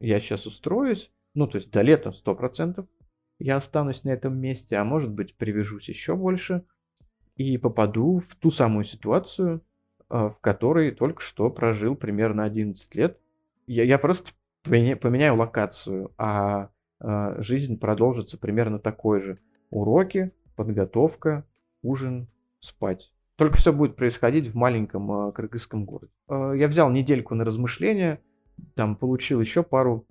я сейчас устроюсь, ну, то есть до лета 100%, я останусь на этом месте, а может быть, привяжусь еще больше и попаду в ту самую ситуацию, в которой только что прожил примерно 11 лет. Я, я просто поменяю локацию, а, а жизнь продолжится примерно такой же. Уроки, подготовка, ужин, спать. Только все будет происходить в маленьком э, кыргызском городе. Э, я взял недельку на размышления, там получил еще пару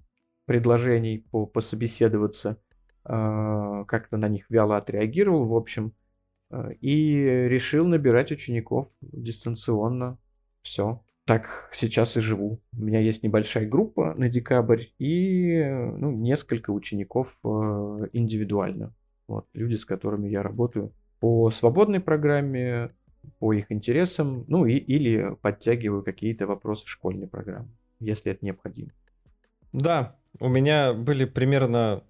предложений по пособеседоваться, э, как-то на них вяло отреагировал, в общем, э, и решил набирать учеников дистанционно. Все. Так сейчас и живу. У меня есть небольшая группа на декабрь и ну, несколько учеников э, индивидуально. Вот, люди, с которыми я работаю по свободной программе, по их интересам, ну и, или подтягиваю какие-то вопросы школьной программы, если это необходимо. Да, у меня были примерно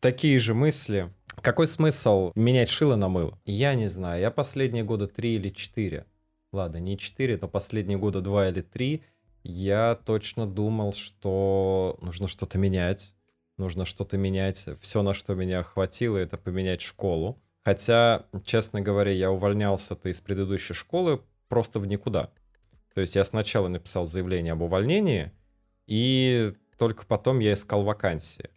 такие же мысли. Какой смысл менять шило на мыло? Я не знаю. Я последние года три или четыре, ладно, не четыре, то последние года два или три, я точно думал, что нужно что-то менять нужно что-то менять. Все, на что меня хватило, это поменять школу. Хотя, честно говоря, я увольнялся-то из предыдущей школы просто в никуда. То есть я сначала написал заявление об увольнении, и только потом я искал вакансии.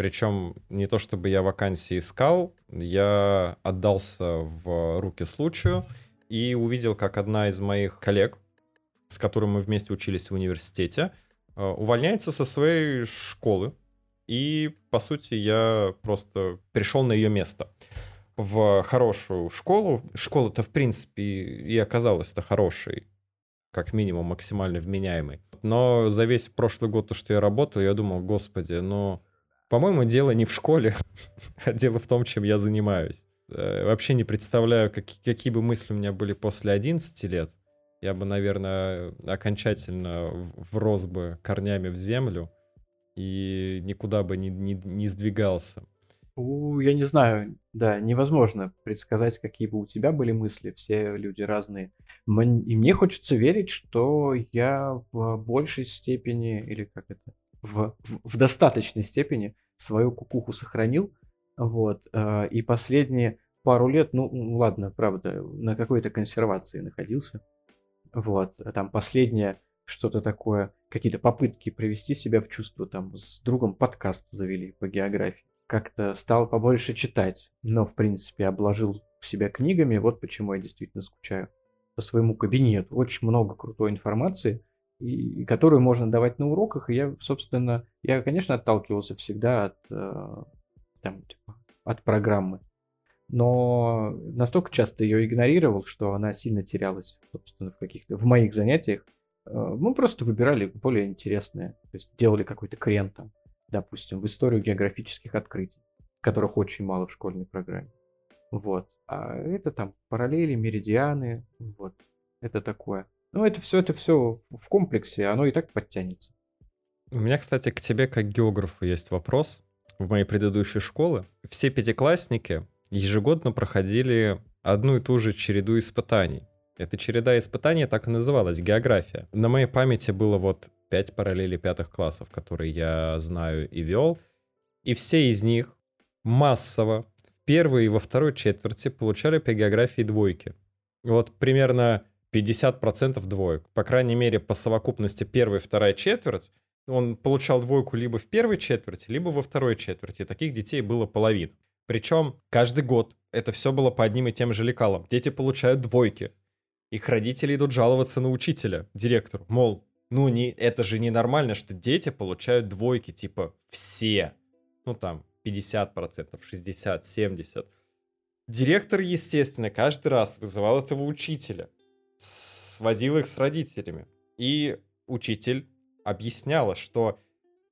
Причем не то чтобы я вакансии искал, я отдался в руки случаю и увидел, как одна из моих коллег, с которой мы вместе учились в университете, э, увольняется со своей школы, и, по сути, я просто пришел на ее место в хорошую школу. Школа-то, в принципе, и оказалась-то хорошей, как минимум максимально вменяемой. Но за весь прошлый год, то, что я работал, я думал, господи, ну, по-моему, дело не в школе, а дело в том, чем я занимаюсь. Э, вообще не представляю, как, какие бы мысли у меня были после 11 лет. Я бы, наверное, окончательно врос бы корнями в землю и никуда бы не, не, не сдвигался. Я не знаю, да, невозможно предсказать, какие бы у тебя были мысли, все люди разные. И мне хочется верить, что я в большей степени, или как это, в, в, в достаточной степени свою кукуху сохранил, вот, э, и последние пару лет, ну, ладно, правда, на какой-то консервации находился, вот, там последняя что-то такое, какие-то попытки привести себя в чувство, там, с другом подкаст завели по географии. Как-то стал побольше читать, но, в принципе, обложил себя книгами, вот почему я действительно скучаю по своему кабинету. Очень много крутой информации, и, которую можно давать на уроках, и я, собственно, я, конечно, отталкивался всегда от, э, там, типа, от программы, но настолько часто ее игнорировал, что она сильно терялась, собственно, в каких-то, в моих занятиях, Э, мы просто выбирали более интересные, то есть делали какой-то крен там, допустим, в историю географических открытий, которых очень мало в школьной программе. Вот. А это там параллели, меридианы, вот. Это такое. Ну, это все, это все в комплексе, оно и так подтянется. У меня, кстати, к тебе как географу есть вопрос. В моей предыдущей школе все пятиклассники ежегодно проходили одну и ту же череду испытаний. Эта череда испытаний так и называлась — география. На моей памяти было вот пять параллелей пятых классов, которые я знаю и вел. И все из них массово в первой и во второй четверти получали по географии двойки. Вот примерно 50% двоек. По крайней мере, по совокупности первая и вторая четверть он получал двойку либо в первой четверти, либо во второй четверти. Таких детей было половина. Причем каждый год это все было по одним и тем же лекалам. Дети получают двойки. Их родители идут жаловаться на учителя, директору. Мол, ну не, это же ненормально, что дети получают двойки, типа все. Ну там 50%, 60, 70. Директор, естественно, каждый раз вызывал этого учителя, сводил их с родителями. И учитель объясняла, что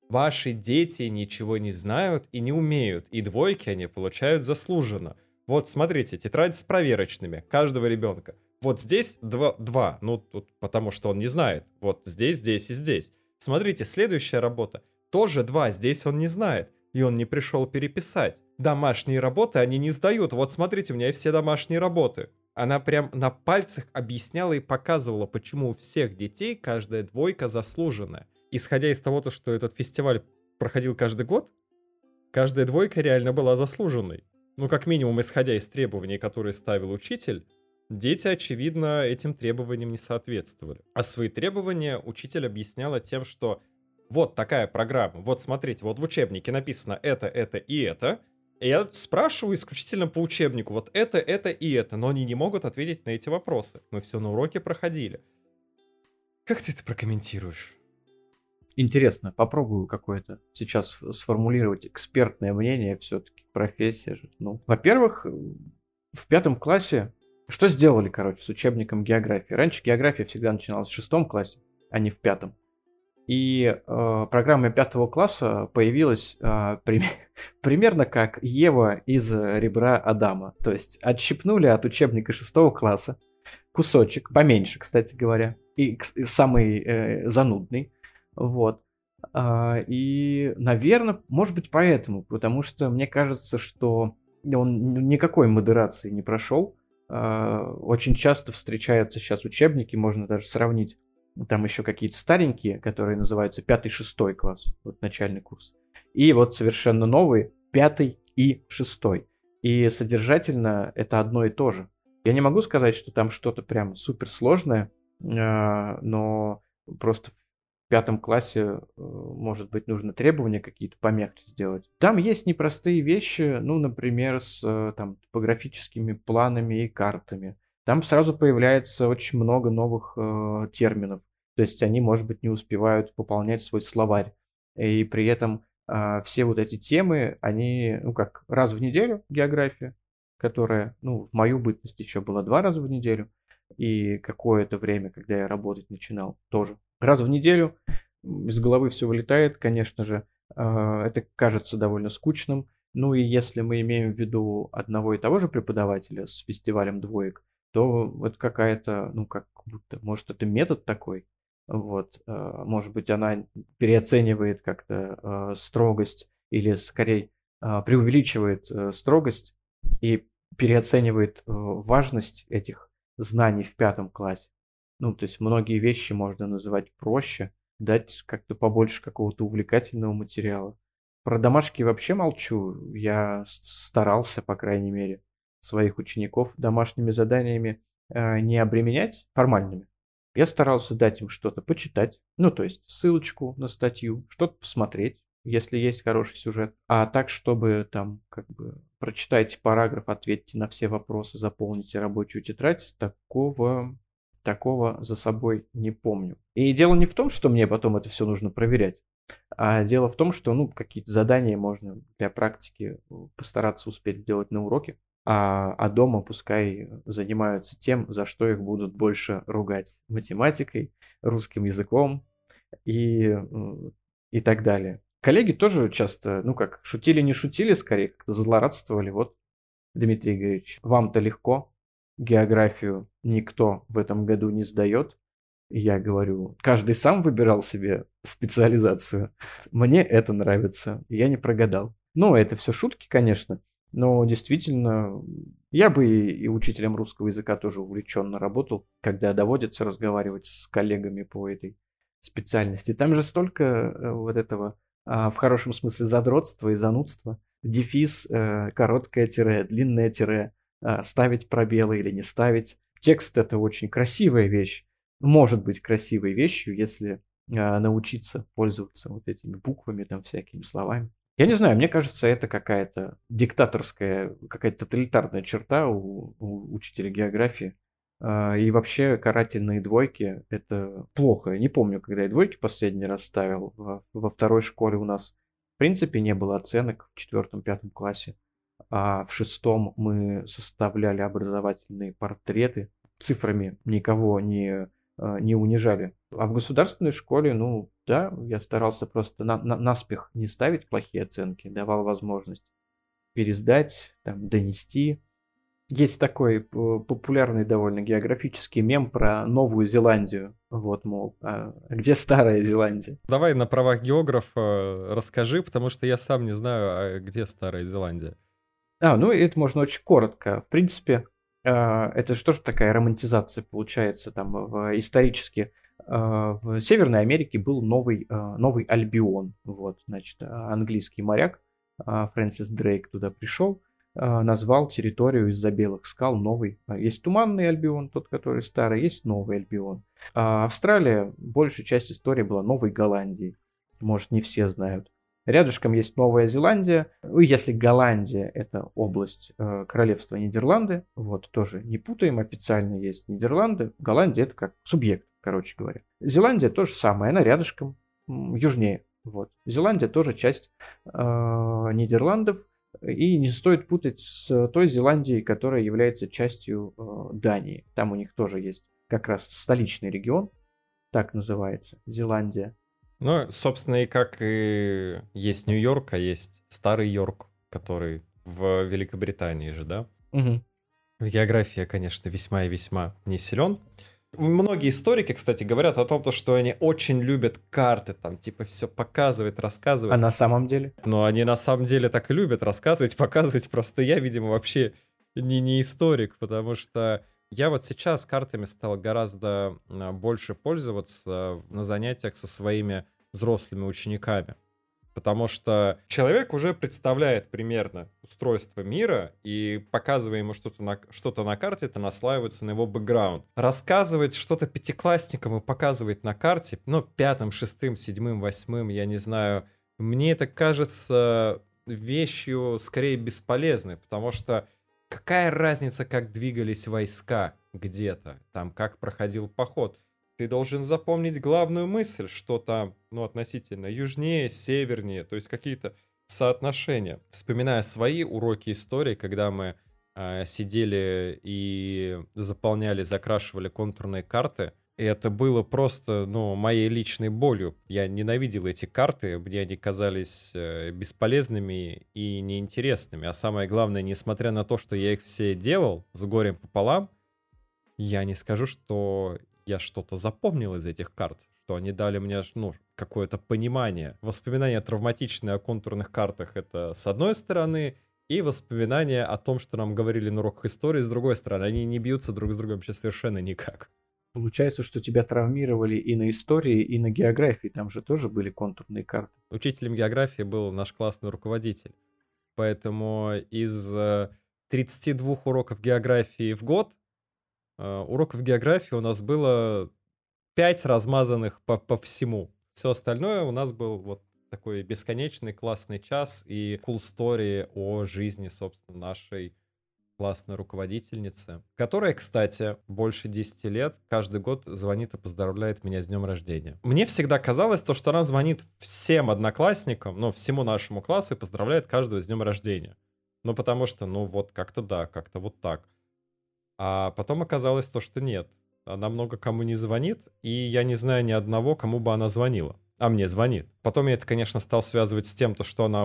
ваши дети ничего не знают и не умеют, и двойки они получают заслуженно. Вот смотрите, тетрадь с проверочными каждого ребенка. Вот здесь два, два, ну тут потому что он не знает. Вот здесь, здесь и здесь. Смотрите, следующая работа. Тоже два, здесь он не знает. И он не пришел переписать. Домашние работы они не сдают. Вот смотрите, у меня все домашние работы. Она прям на пальцах объясняла и показывала, почему у всех детей каждая двойка заслуженная. Исходя из того, что этот фестиваль проходил каждый год, каждая двойка реально была заслуженной. Ну, как минимум, исходя из требований, которые ставил учитель, дети, очевидно, этим требованиям не соответствовали. А свои требования учитель объясняла тем, что вот такая программа, вот смотрите, вот в учебнике написано это, это и это, я спрашиваю исключительно по учебнику, вот это, это и это, но они не могут ответить на эти вопросы. Мы все на уроке проходили. Как ты это прокомментируешь? Интересно, попробую какое-то сейчас сформулировать экспертное мнение, все-таки профессия же. Ну, во-первых, в пятом классе что сделали, короче, с учебником географии? Раньше география всегда начиналась в шестом классе, а не в пятом. И э, программа пятого класса появилась э, при, примерно как Ева из ребра Адама. То есть отщипнули от учебника шестого класса кусочек, поменьше, кстати говоря, и, и самый э, занудный. Вот. А, и, наверное, может быть поэтому, потому что мне кажется, что он никакой модерации не прошел. А, очень часто встречаются сейчас учебники, можно даже сравнить там еще какие-то старенькие, которые называются пятый-шестой класс, вот начальный курс. И вот совершенно новые, пятый и шестой. И содержательно это одно и то же. Я не могу сказать, что там что-то прям суперсложное, а, но просто в пятом классе, э, может быть, нужно требования какие-то помягче сделать. Там есть непростые вещи, ну, например, с э, там, топографическими планами и картами. Там сразу появляется очень много новых э, терминов. То есть они, может быть, не успевают пополнять свой словарь. И при этом э, все вот эти темы, они, ну как, раз в неделю география, которая, ну, в мою бытность еще была два раза в неделю. И какое-то время, когда я работать начинал, тоже раз в неделю. Из головы все вылетает, конечно же. Э, это кажется довольно скучным. Ну и если мы имеем в виду одного и того же преподавателя с фестивалем двоек, то это какая-то, ну как будто, может это метод такой, вот, э, может быть, она переоценивает как-то э, строгость или скорее э, преувеличивает строгость и переоценивает важность этих знаний в пятом классе. Ну, то есть многие вещи можно называть проще, дать как-то побольше какого-то увлекательного материала. Про домашки вообще молчу. Я старался, по крайней мере, своих учеников домашними заданиями не обременять формальными. Я старался дать им что-то почитать, ну, то есть ссылочку на статью, что-то посмотреть, если есть хороший сюжет. А так, чтобы там, как бы, прочитайте параграф, ответьте на все вопросы, заполните рабочую тетрадь, такого, такого за собой не помню. И дело не в том, что мне потом это все нужно проверять, а дело в том, что, ну, какие-то задания можно для практики постараться успеть сделать на уроке а, а дома пускай занимаются тем, за что их будут больше ругать. Математикой, русским языком и, и так далее. Коллеги тоже часто, ну как, шутили, не шутили, скорее как-то злорадствовали. Вот, Дмитрий Игоревич, вам-то легко, географию никто в этом году не сдает. Я говорю, каждый сам выбирал себе специализацию. Мне это нравится, я не прогадал. Ну, это все шутки, конечно. Но действительно, я бы и, и учителем русского языка тоже увлеченно работал, когда доводится разговаривать с коллегами по этой специальности. Там же столько э, вот этого а, в хорошем смысле задротства и занудства. Дефис, э, короткое тире, длинное тире, а, ставить пробелы или не ставить. Текст это очень красивая вещь. Может быть красивой вещью, если а, научиться пользоваться вот этими буквами, там всякими словами. Я не знаю, мне кажется, это какая-то диктаторская, какая-то тоталитарная черта у, у учителя географии. А, и вообще карательные двойки – это плохо. Не помню, когда я двойки последний раз ставил. Во, во второй школе у нас в принципе не было оценок в четвертом-пятом классе. А в шестом мы составляли образовательные портреты. Цифрами никого не, не унижали. А в государственной школе, ну да, я старался просто на, на, наспех не ставить плохие оценки, давал возможность пересдать, там, донести, есть такой популярный довольно географический мем про Новую Зеландию. Вот, мол, а где Старая Зеландия? Давай на правах географа расскажи, потому что я сам не знаю, а где Старая Зеландия. А, ну это можно очень коротко. В принципе, а, это же тоже такая романтизация получается там в, исторически. А, в Северной Америке был новый, а, новый Альбион. Вот, значит, английский моряк Фрэнсис Дрейк туда пришел назвал территорию из-за белых скал новый. Есть туманный Альбион, тот, который старый, есть новый Альбион. Австралия, большая часть истории была Новой Голландией. Может, не все знают. Рядышком есть Новая Зеландия. Ну, если Голландия – это область э, королевства Нидерланды, вот, тоже не путаем, официально есть Нидерланды. Голландия – это как субъект, короче говоря. Зеландия – то же самое, она рядышком, южнее. Вот. Зеландия тоже часть э, Нидерландов – и не стоит путать с той Зеландией, которая является частью э, Дании. Там у них тоже есть как раз столичный регион, так называется, Зеландия. Ну, собственно, и как и есть Нью-Йорк, а есть Старый Йорк, который в Великобритании же, да? Угу. В географии я, конечно, весьма и весьма не силен. Многие историки, кстати, говорят о том, что они очень любят карты, там, типа, все показывать, рассказывать. А на самом деле? Но они на самом деле так и любят рассказывать, показывать. Просто я, видимо, вообще не, не историк, потому что я вот сейчас картами стал гораздо а, больше пользоваться на занятиях со своими взрослыми учениками потому что человек уже представляет примерно устройство мира, и показывая ему что-то на, что на карте, это наслаивается на его бэкграунд. Рассказывать что-то пятиклассникам и показывать на карте, ну, пятым, шестым, седьмым, восьмым, я не знаю, мне это кажется вещью скорее бесполезной, потому что какая разница, как двигались войска где-то, там, как проходил поход — ты должен запомнить главную мысль, что там, ну, относительно южнее, севернее, то есть какие-то соотношения. Вспоминая свои уроки истории, когда мы э, сидели и заполняли, закрашивали контурные карты, и это было просто, ну, моей личной болью. Я ненавидел эти карты, мне они казались э, бесполезными и неинтересными. А самое главное, несмотря на то, что я их все делал с горем пополам, я не скажу, что я что-то запомнил из этих карт, что они дали мне, ну, какое-то понимание. Воспоминания травматичные о контурных картах — это с одной стороны, и воспоминания о том, что нам говорили на уроках истории, с другой стороны. Они не бьются друг с другом вообще совершенно никак. Получается, что тебя травмировали и на истории, и на географии. Там же тоже были контурные карты. Учителем географии был наш классный руководитель. Поэтому из 32 э, уроков географии в год Э, уроков географии у нас было 5 размазанных по, по всему. Все остальное у нас был вот такой бесконечный классный час и cool story о жизни, собственно, нашей классной руководительницы, которая, кстати, больше 10 лет каждый год звонит и поздравляет меня с днем рождения. Мне всегда казалось то, что она звонит всем одноклассникам, ну, всему нашему классу и поздравляет каждого с днем рождения. Ну, потому что, ну, вот как-то да, как-то вот так. А потом оказалось то, что нет. Она много кому не звонит, и я не знаю ни одного, кому бы она звонила. А мне звонит. Потом я это, конечно, стал связывать с тем, то, что она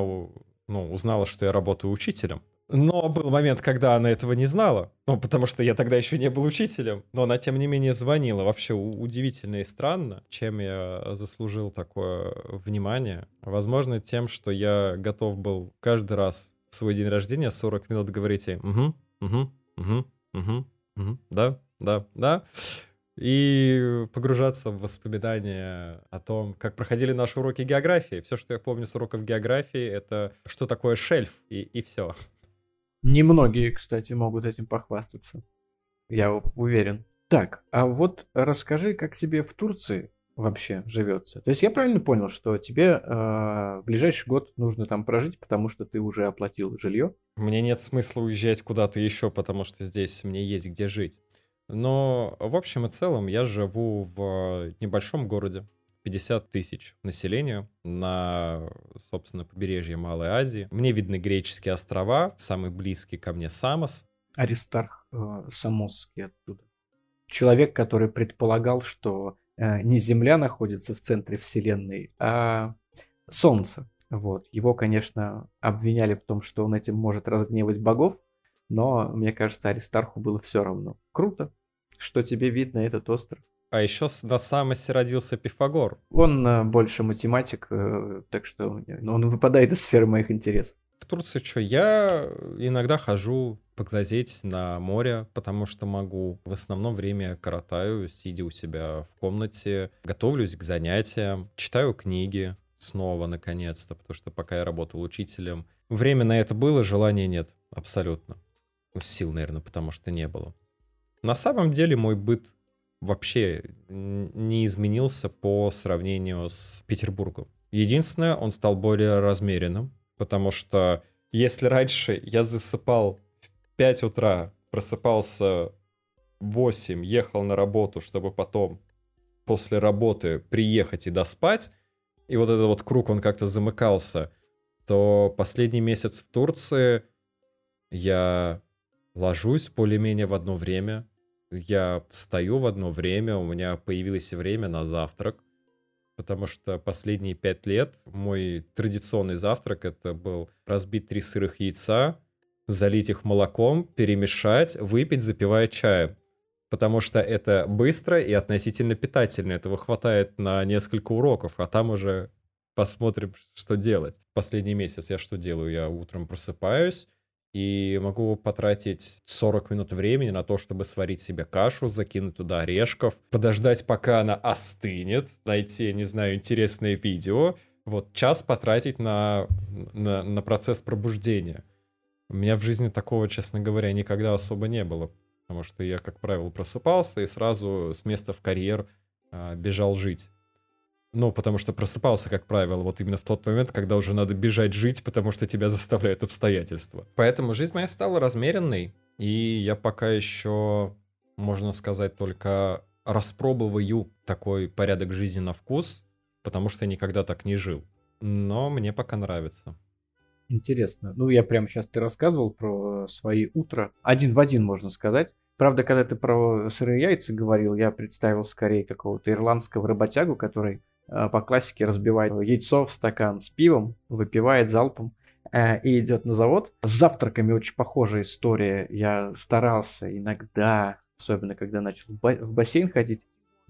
ну, узнала, что я работаю учителем. Но был момент, когда она этого не знала, ну, потому что я тогда еще не был учителем, но она, тем не менее, звонила. Вообще удивительно и странно, чем я заслужил такое внимание. Возможно, тем, что я готов был каждый раз в свой день рождения 40 минут говорить ей «Угу, угу, угу, Угу, угу, да, да, да. И погружаться в воспоминания о том, как проходили наши уроки географии. Все, что я помню с уроков географии, это что такое шельф, и, и все. Немногие, кстати, могут этим похвастаться. Я уверен. Так, а вот расскажи, как тебе в Турции вообще живется? То есть я правильно понял, что тебе э, в ближайший год нужно там прожить, потому что ты уже оплатил жилье? Мне нет смысла уезжать куда-то еще, потому что здесь мне есть где жить. Но в общем и целом я живу в небольшом городе, 50 тысяч населения на, собственно, побережье Малой Азии. Мне видны греческие острова, самый близкий ко мне Самос. Аристарх э, Самосский оттуда. Человек, который предполагал, что э, не Земля находится в центре Вселенной, а Солнце. Вот. Его, конечно, обвиняли в том, что он этим может разгневать богов, но, мне кажется, Аристарху было все равно. Круто, что тебе видно этот остров. А еще на Самосе родился Пифагор. Он э, больше математик, э, так что он выпадает из сферы моих интересов. В Турции что, я иногда хожу поглазеть на море, потому что могу. В основном время коротаю, сидя у себя в комнате, готовлюсь к занятиям, читаю книги снова, наконец-то, потому что пока я работал учителем, время на это было, желания нет, абсолютно. Сил, наверное, потому что не было. На самом деле мой быт вообще не изменился по сравнению с Петербургом. Единственное, он стал более размеренным, потому что если раньше я засыпал в 5 утра, просыпался в 8, ехал на работу, чтобы потом после работы приехать и доспать, и вот этот вот круг, он как-то замыкался, то последний месяц в Турции я ложусь более-менее в одно время, я встаю в одно время, у меня появилось время на завтрак, потому что последние пять лет мой традиционный завтрак это был разбить три сырых яйца, залить их молоком, перемешать, выпить, запивая чаем. Потому что это быстро и относительно питательно. Этого хватает на несколько уроков, а там уже посмотрим, что делать. Последний месяц я что делаю? Я утром просыпаюсь, и могу потратить 40 минут времени на то, чтобы сварить себе кашу, закинуть туда орешков, подождать, пока она остынет, найти, не знаю, интересное видео, вот час потратить на, на, на процесс пробуждения. У меня в жизни такого, честно говоря, никогда особо не было, потому что я, как правило, просыпался и сразу с места в карьер а, бежал жить. Ну, потому что просыпался, как правило, вот именно в тот момент, когда уже надо бежать жить, потому что тебя заставляют обстоятельства. Поэтому жизнь моя стала размеренной, и я пока еще, можно сказать, только распробую такой порядок жизни на вкус, потому что я никогда так не жил. Но мне пока нравится. Интересно. Ну, я прямо сейчас ты рассказывал про свои утра. Один в один, можно сказать. Правда, когда ты про сырые яйца говорил, я представил скорее какого-то ирландского работягу, который по классике разбивает яйцо в стакан с пивом, выпивает залпом э, и идет на завод. С завтраками очень похожая история. Я старался иногда, особенно когда начал в бассейн ходить,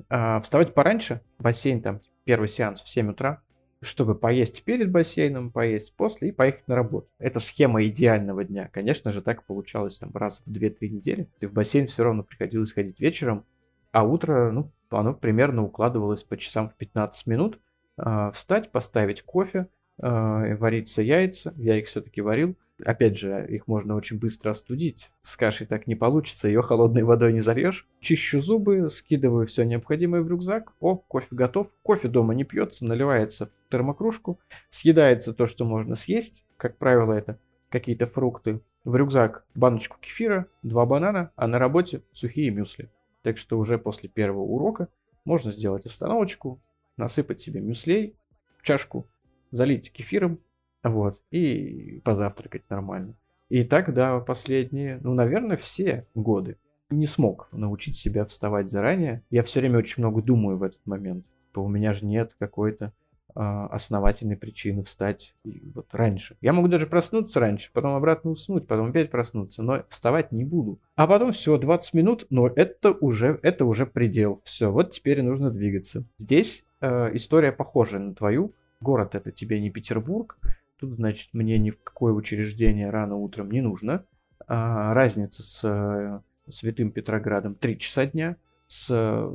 э, вставать пораньше. Бассейн там первый сеанс в 7 утра, чтобы поесть перед бассейном, поесть после и поехать на работу. Это схема идеального дня. Конечно же, так получалось там раз в 2-3 недели. И в бассейн все равно приходилось ходить вечером, а утро, ну, оно примерно укладывалось по часам в 15 минут. Э, встать, поставить кофе, э, вариться яйца. Я их все-таки варил. Опять же, их можно очень быстро остудить. С кашей так не получится, ее холодной водой не зальешь. Чищу зубы, скидываю все необходимое в рюкзак. О, кофе готов. Кофе дома не пьется, наливается в термокружку. Съедается то, что можно съесть. Как правило, это какие-то фрукты. В рюкзак баночку кефира, два банана, а на работе сухие мюсли. Так что уже после первого урока можно сделать остановочку, насыпать себе мюслей в чашку, залить кефиром, вот, и позавтракать нормально. И так, да, последние, ну, наверное, все годы не смог научить себя вставать заранее. Я все время очень много думаю в этот момент. У меня же нет какой-то основательной причины встать вот раньше. Я могу даже проснуться раньше, потом обратно уснуть, потом опять проснуться, но вставать не буду. А потом все, 20 минут, но это уже, это уже предел. Все, вот теперь нужно двигаться. Здесь э, история похожая на твою. Город это тебе не Петербург. Тут, значит, мне ни в какое учреждение рано утром не нужно. А, разница с э, Святым Петроградом 3 часа дня. С,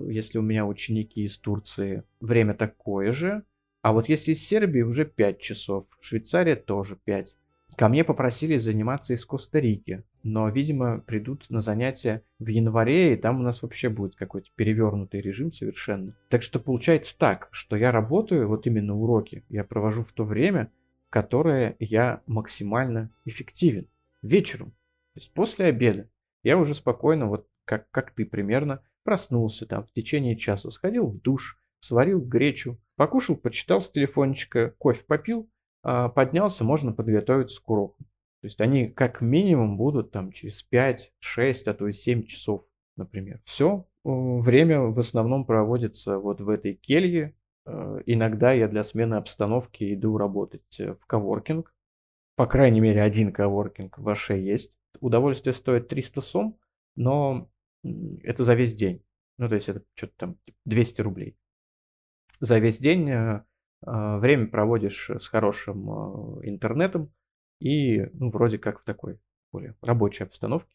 если у меня ученики из Турции, время такое же. А вот если из Сербии уже 5 часов, Швейцария тоже 5. Ко мне попросили заниматься из Коста-Рики. но, видимо, придут на занятия в январе, и там у нас вообще будет какой-то перевернутый режим совершенно. Так что получается так, что я работаю, вот именно уроки, я провожу в то время, которое я максимально эффективен. Вечером, то есть после обеда. Я уже спокойно, вот как, как ты примерно, проснулся там в течение часа, сходил в душ, сварил гречу, покушал, почитал с телефончика, кофе попил, а, поднялся, можно подготовиться к уроку. То есть они как минимум будут там через 5, 6, а то и 7 часов, например. Все, время в основном проводится вот в этой келье. Э, иногда я для смены обстановки иду работать э, в коворкинг. По крайней мере, один коворкинг в Аше есть. Удовольствие стоит 300 сом, но это за весь день. Ну, то есть это что-то там 200 рублей. За весь день э, время проводишь с хорошим интернетом, и, ну, вроде как в такой более рабочей обстановке.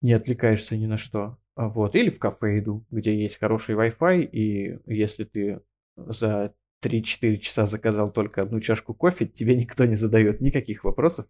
Не отвлекаешься ни на что. А вот. Или в кафе иду, где есть хороший Wi-Fi, и если ты за 3-4 часа заказал только одну чашку кофе, тебе никто не задает никаких вопросов,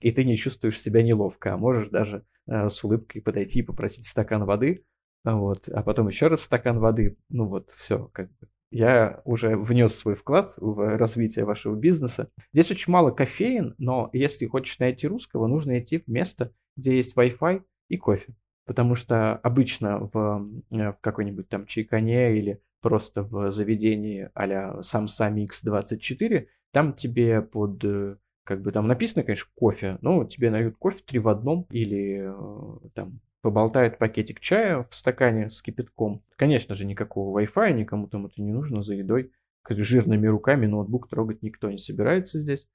и ты не чувствуешь себя неловко, а можешь даже э, с улыбкой подойти и попросить стакан воды, вот, а потом еще раз стакан воды, ну вот, все, как бы я уже внес свой вклад в развитие вашего бизнеса. Здесь очень мало кофеин, но если хочешь найти русского, нужно идти в место, где есть Wi-Fi и кофе. Потому что обычно в, э, в какой-нибудь там чайкане или просто в заведении а-ля Samsung X24, там тебе под э, как бы там написано, конечно, кофе, но тебе нальют кофе три в одном или э, там поболтают пакетик чая в стакане с кипятком. Конечно же, никакого Wi-Fi, никому там это не нужно за едой. Жирными руками ноутбук трогать никто не собирается здесь.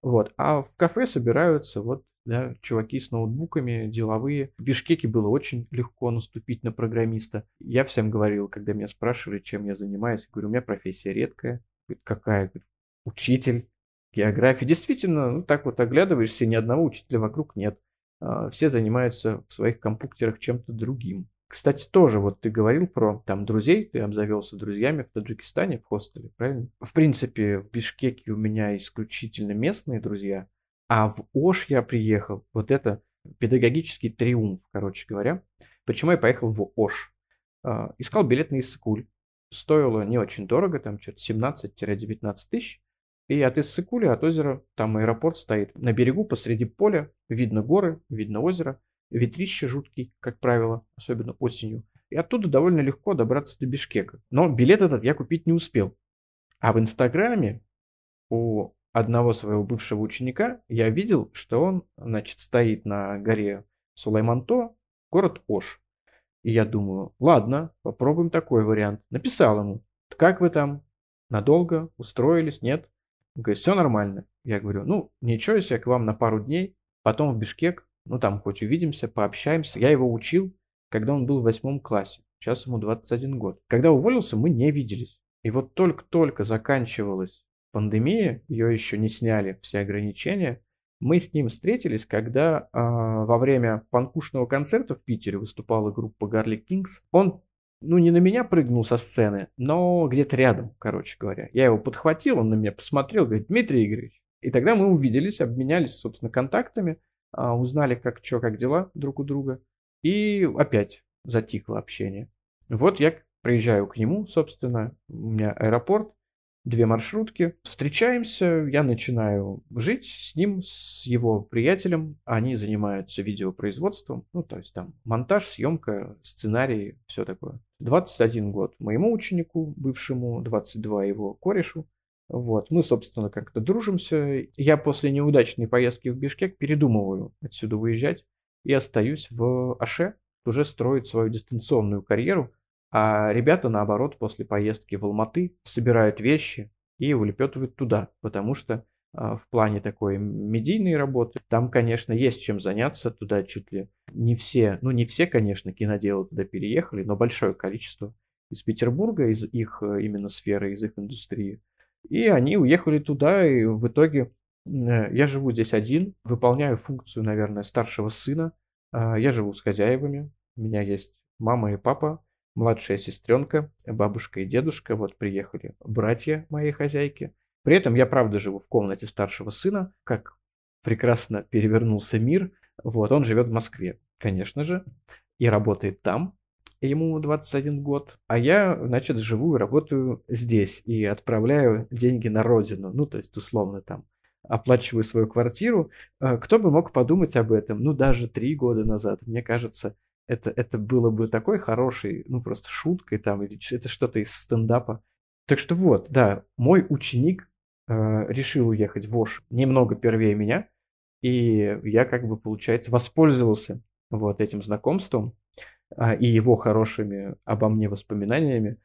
Вот. А в кафе собираются вот да, чуваки с ноутбуками, деловые. В Бишкеке было очень легко наступить на программиста. Я всем говорил, когда меня спрашивали, чем я занимаюсь, говорю, у меня профессия редкая. Какая? Учитель географии. Действительно, ну так вот оглядываешься, ни одного учителя вокруг нет. А, все занимаются в своих компьютерах чем-то другим. Кстати, тоже вот ты говорил про там друзей, ты обзавелся друзьями в Таджикистане, в хостеле, правильно? В принципе, в Бишкеке у меня исключительно местные друзья, а в Ош я приехал. Вот это педагогический триумф, короче говоря. Почему я поехал в Ош? А, искал билет на Иссыкуль. Стоило не очень дорого, там что-то 17-19 тысяч. И от Иссыкули, от озера, там аэропорт стоит. На берегу посреди поля видно горы, видно озеро. Ветрище жуткий, как правило, особенно осенью. И оттуда довольно легко добраться до Бишкека. Но билет этот я купить не успел. А в Инстаграме у одного своего бывшего ученика я видел, что он, значит, стоит на горе Сулайманто, город Ош. И я думаю, ладно, попробуем такой вариант. Написал ему, как вы там, надолго, устроились, нет? Он говорит, все нормально. Я говорю, ну, ничего, если я к вам на пару дней, потом в Бишкек, ну, там хоть увидимся, пообщаемся. Я его учил, когда он был в восьмом классе. Сейчас ему 21 год. Когда уволился, мы не виделись. И вот только-только заканчивалась пандемия, ее еще не сняли, все ограничения. Мы с ним встретились, когда э, во время панкушного концерта в Питере выступала группа Garlic Kings. Он ну, не на меня прыгнул со сцены, но где-то рядом, короче говоря. Я его подхватил, он на меня посмотрел, говорит, Дмитрий Игоревич. И тогда мы увиделись, обменялись, собственно, контактами, а, узнали, как что, как дела друг у друга. И опять затихло общение. Вот я приезжаю к нему, собственно, у меня аэропорт, две маршрутки. Встречаемся, я начинаю жить с ним, с его приятелем. Они занимаются видеопроизводством, ну, то есть там монтаж, съемка, сценарий, все такое. 21 год моему ученику, бывшему, 22 его корешу. Вот, мы, собственно, как-то дружимся. Я после неудачной поездки в Бишкек передумываю отсюда выезжать и остаюсь в Аше, уже строить свою дистанционную карьеру, а ребята, наоборот, после поездки в Алматы собирают вещи и улепетывают туда, потому что а, в плане такой медийной работы, там, конечно, есть чем заняться, туда чуть ли не все, ну не все, конечно, киноделы туда переехали, но большое количество из Петербурга, из их э, именно сферы, из их индустрии. И они уехали туда, и в итоге э, я живу здесь один, выполняю функцию, наверное, старшего сына. А, я живу с хозяевами, у меня есть мама и папа, младшая сестренка, бабушка и дедушка, вот приехали братья моей хозяйки. При этом я правда живу в комнате старшего сына, как прекрасно перевернулся мир. Вот, он живет в Москве, конечно же, и работает там. Ему 21 год, а я, значит, живу и работаю здесь и отправляю деньги на родину. Ну, то есть, условно, там, оплачиваю свою квартиру. Э, кто бы мог подумать об этом? Ну, даже три года назад, мне кажется, это, это было бы такой хороший, ну, просто шуткой там, или это что-то из стендапа. Так что вот, да, мой ученик э, решил уехать в Ош немного первее меня, и я как бы, получается, воспользовался вот этим знакомством э, и его хорошими обо мне воспоминаниями.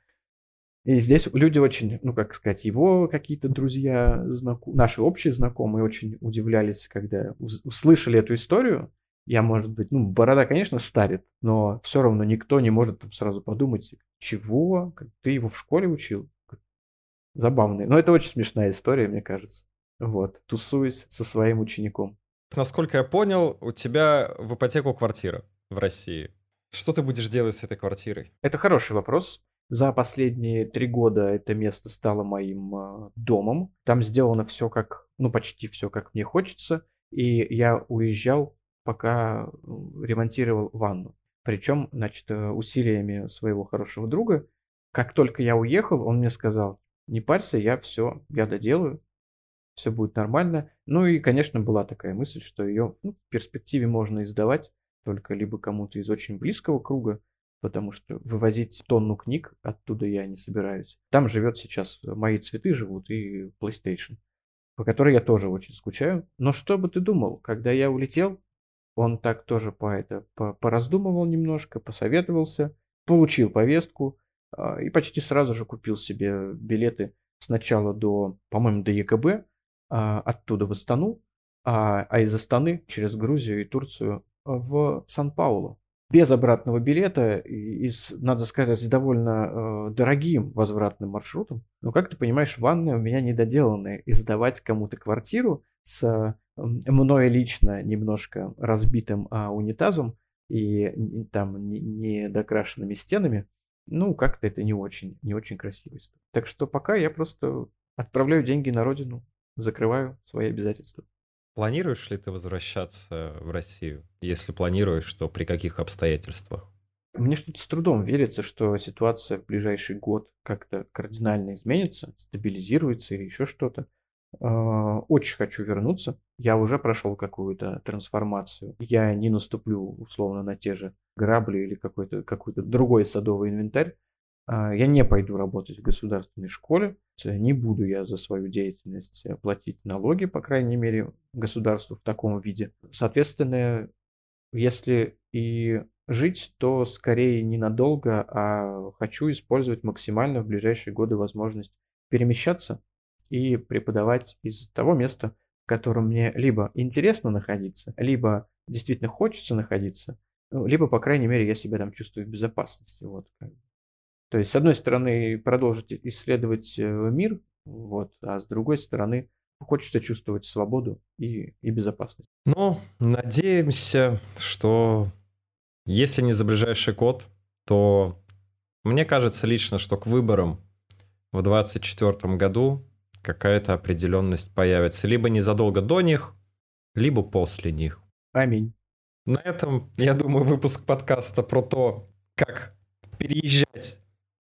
И здесь люди очень, ну, как сказать, его какие-то друзья, знаком... наши общие знакомые очень удивлялись, когда услышали эту историю, я, может быть, ну, борода, конечно, старит, но все равно никто не может там сразу подумать, чего, ты его в школе учил. Забавный. Но это очень смешная история, мне кажется. Вот, тусуюсь со своим учеником. Насколько я понял, у тебя в ипотеку квартира в России. Что ты будешь делать с этой квартирой? Это хороший вопрос. За последние три года это место стало моим э, домом. Там сделано все как, ну почти все как мне хочется. И я уезжал пока ремонтировал ванну. Причем, значит, э, усилиями своего хорошего друга. Как только я уехал, он мне сказал, не парься, я все, я доделаю, все будет нормально. Ну и, конечно, была такая мысль, что ее ну, в перспективе можно издавать только либо кому-то из очень близкого круга, потому что вывозить тонну книг оттуда я не собираюсь. Там живет сейчас, мои цветы живут и PlayStation, по которой я тоже очень скучаю. Но что бы ты думал, когда я улетел, он так тоже по это по, пораздумывал немножко, посоветовался, получил повестку э, и почти сразу же купил себе билеты сначала до, по-моему, до ЕКБ, э, оттуда в Астану, а, а из Астаны через Грузию и Турцию в Сан-Паулу. Без обратного билета и, с, надо сказать, с довольно э, дорогим возвратным маршрутом. Но, как ты понимаешь, ванная у меня недоделанная. И сдавать кому-то квартиру с мной лично немножко разбитым а, унитазом и там недокрашенными стенами, ну, как-то это не очень, не очень красиво. Так что пока я просто отправляю деньги на родину, закрываю свои обязательства. Планируешь ли ты возвращаться в Россию? Если планируешь, то при каких обстоятельствах? Мне что-то с трудом верится, что ситуация в ближайший год как-то кардинально изменится, стабилизируется или еще что-то. А, очень хочу вернуться. Я уже прошел какую-то трансформацию. Я не наступлю условно на те же грабли или какой-то какой-то другой садовый инвентарь. А, я не пойду работать в государственной школе. Не буду я за свою деятельность платить налоги, по крайней мере, государству в таком виде. Соответственно, если и жить, то скорее ненадолго, а хочу использовать максимально в ближайшие годы возможность перемещаться и преподавать из того места, в котором мне либо интересно находиться, либо действительно хочется находиться, ну, либо, по крайней мере, я себя там чувствую в безопасности. Вот. То есть, с одной стороны, продолжить исследовать э, мир, вот, а с другой стороны, хочется чувствовать свободу и, и безопасность. Ну, надеемся, что если не за ближайший год, то мне кажется лично, что к выборам в 2024 году какая-то определенность появится. Либо незадолго до них, либо после них. Аминь. На этом, я думаю, выпуск подкаста про то, как переезжать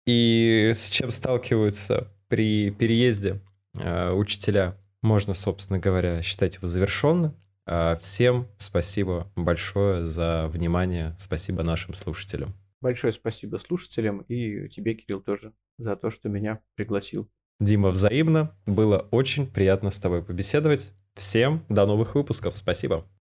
и с чем сталкиваются при переезде э, учителя, можно, собственно говоря, считать его завершенным. Э, всем спасибо большое за внимание. Спасибо нашим слушателям. Большое спасибо слушателям и тебе, Кирилл, тоже за то, что меня пригласил. Дима, взаимно. Было очень приятно с тобой побеседовать. Всем до новых выпусков. Спасибо.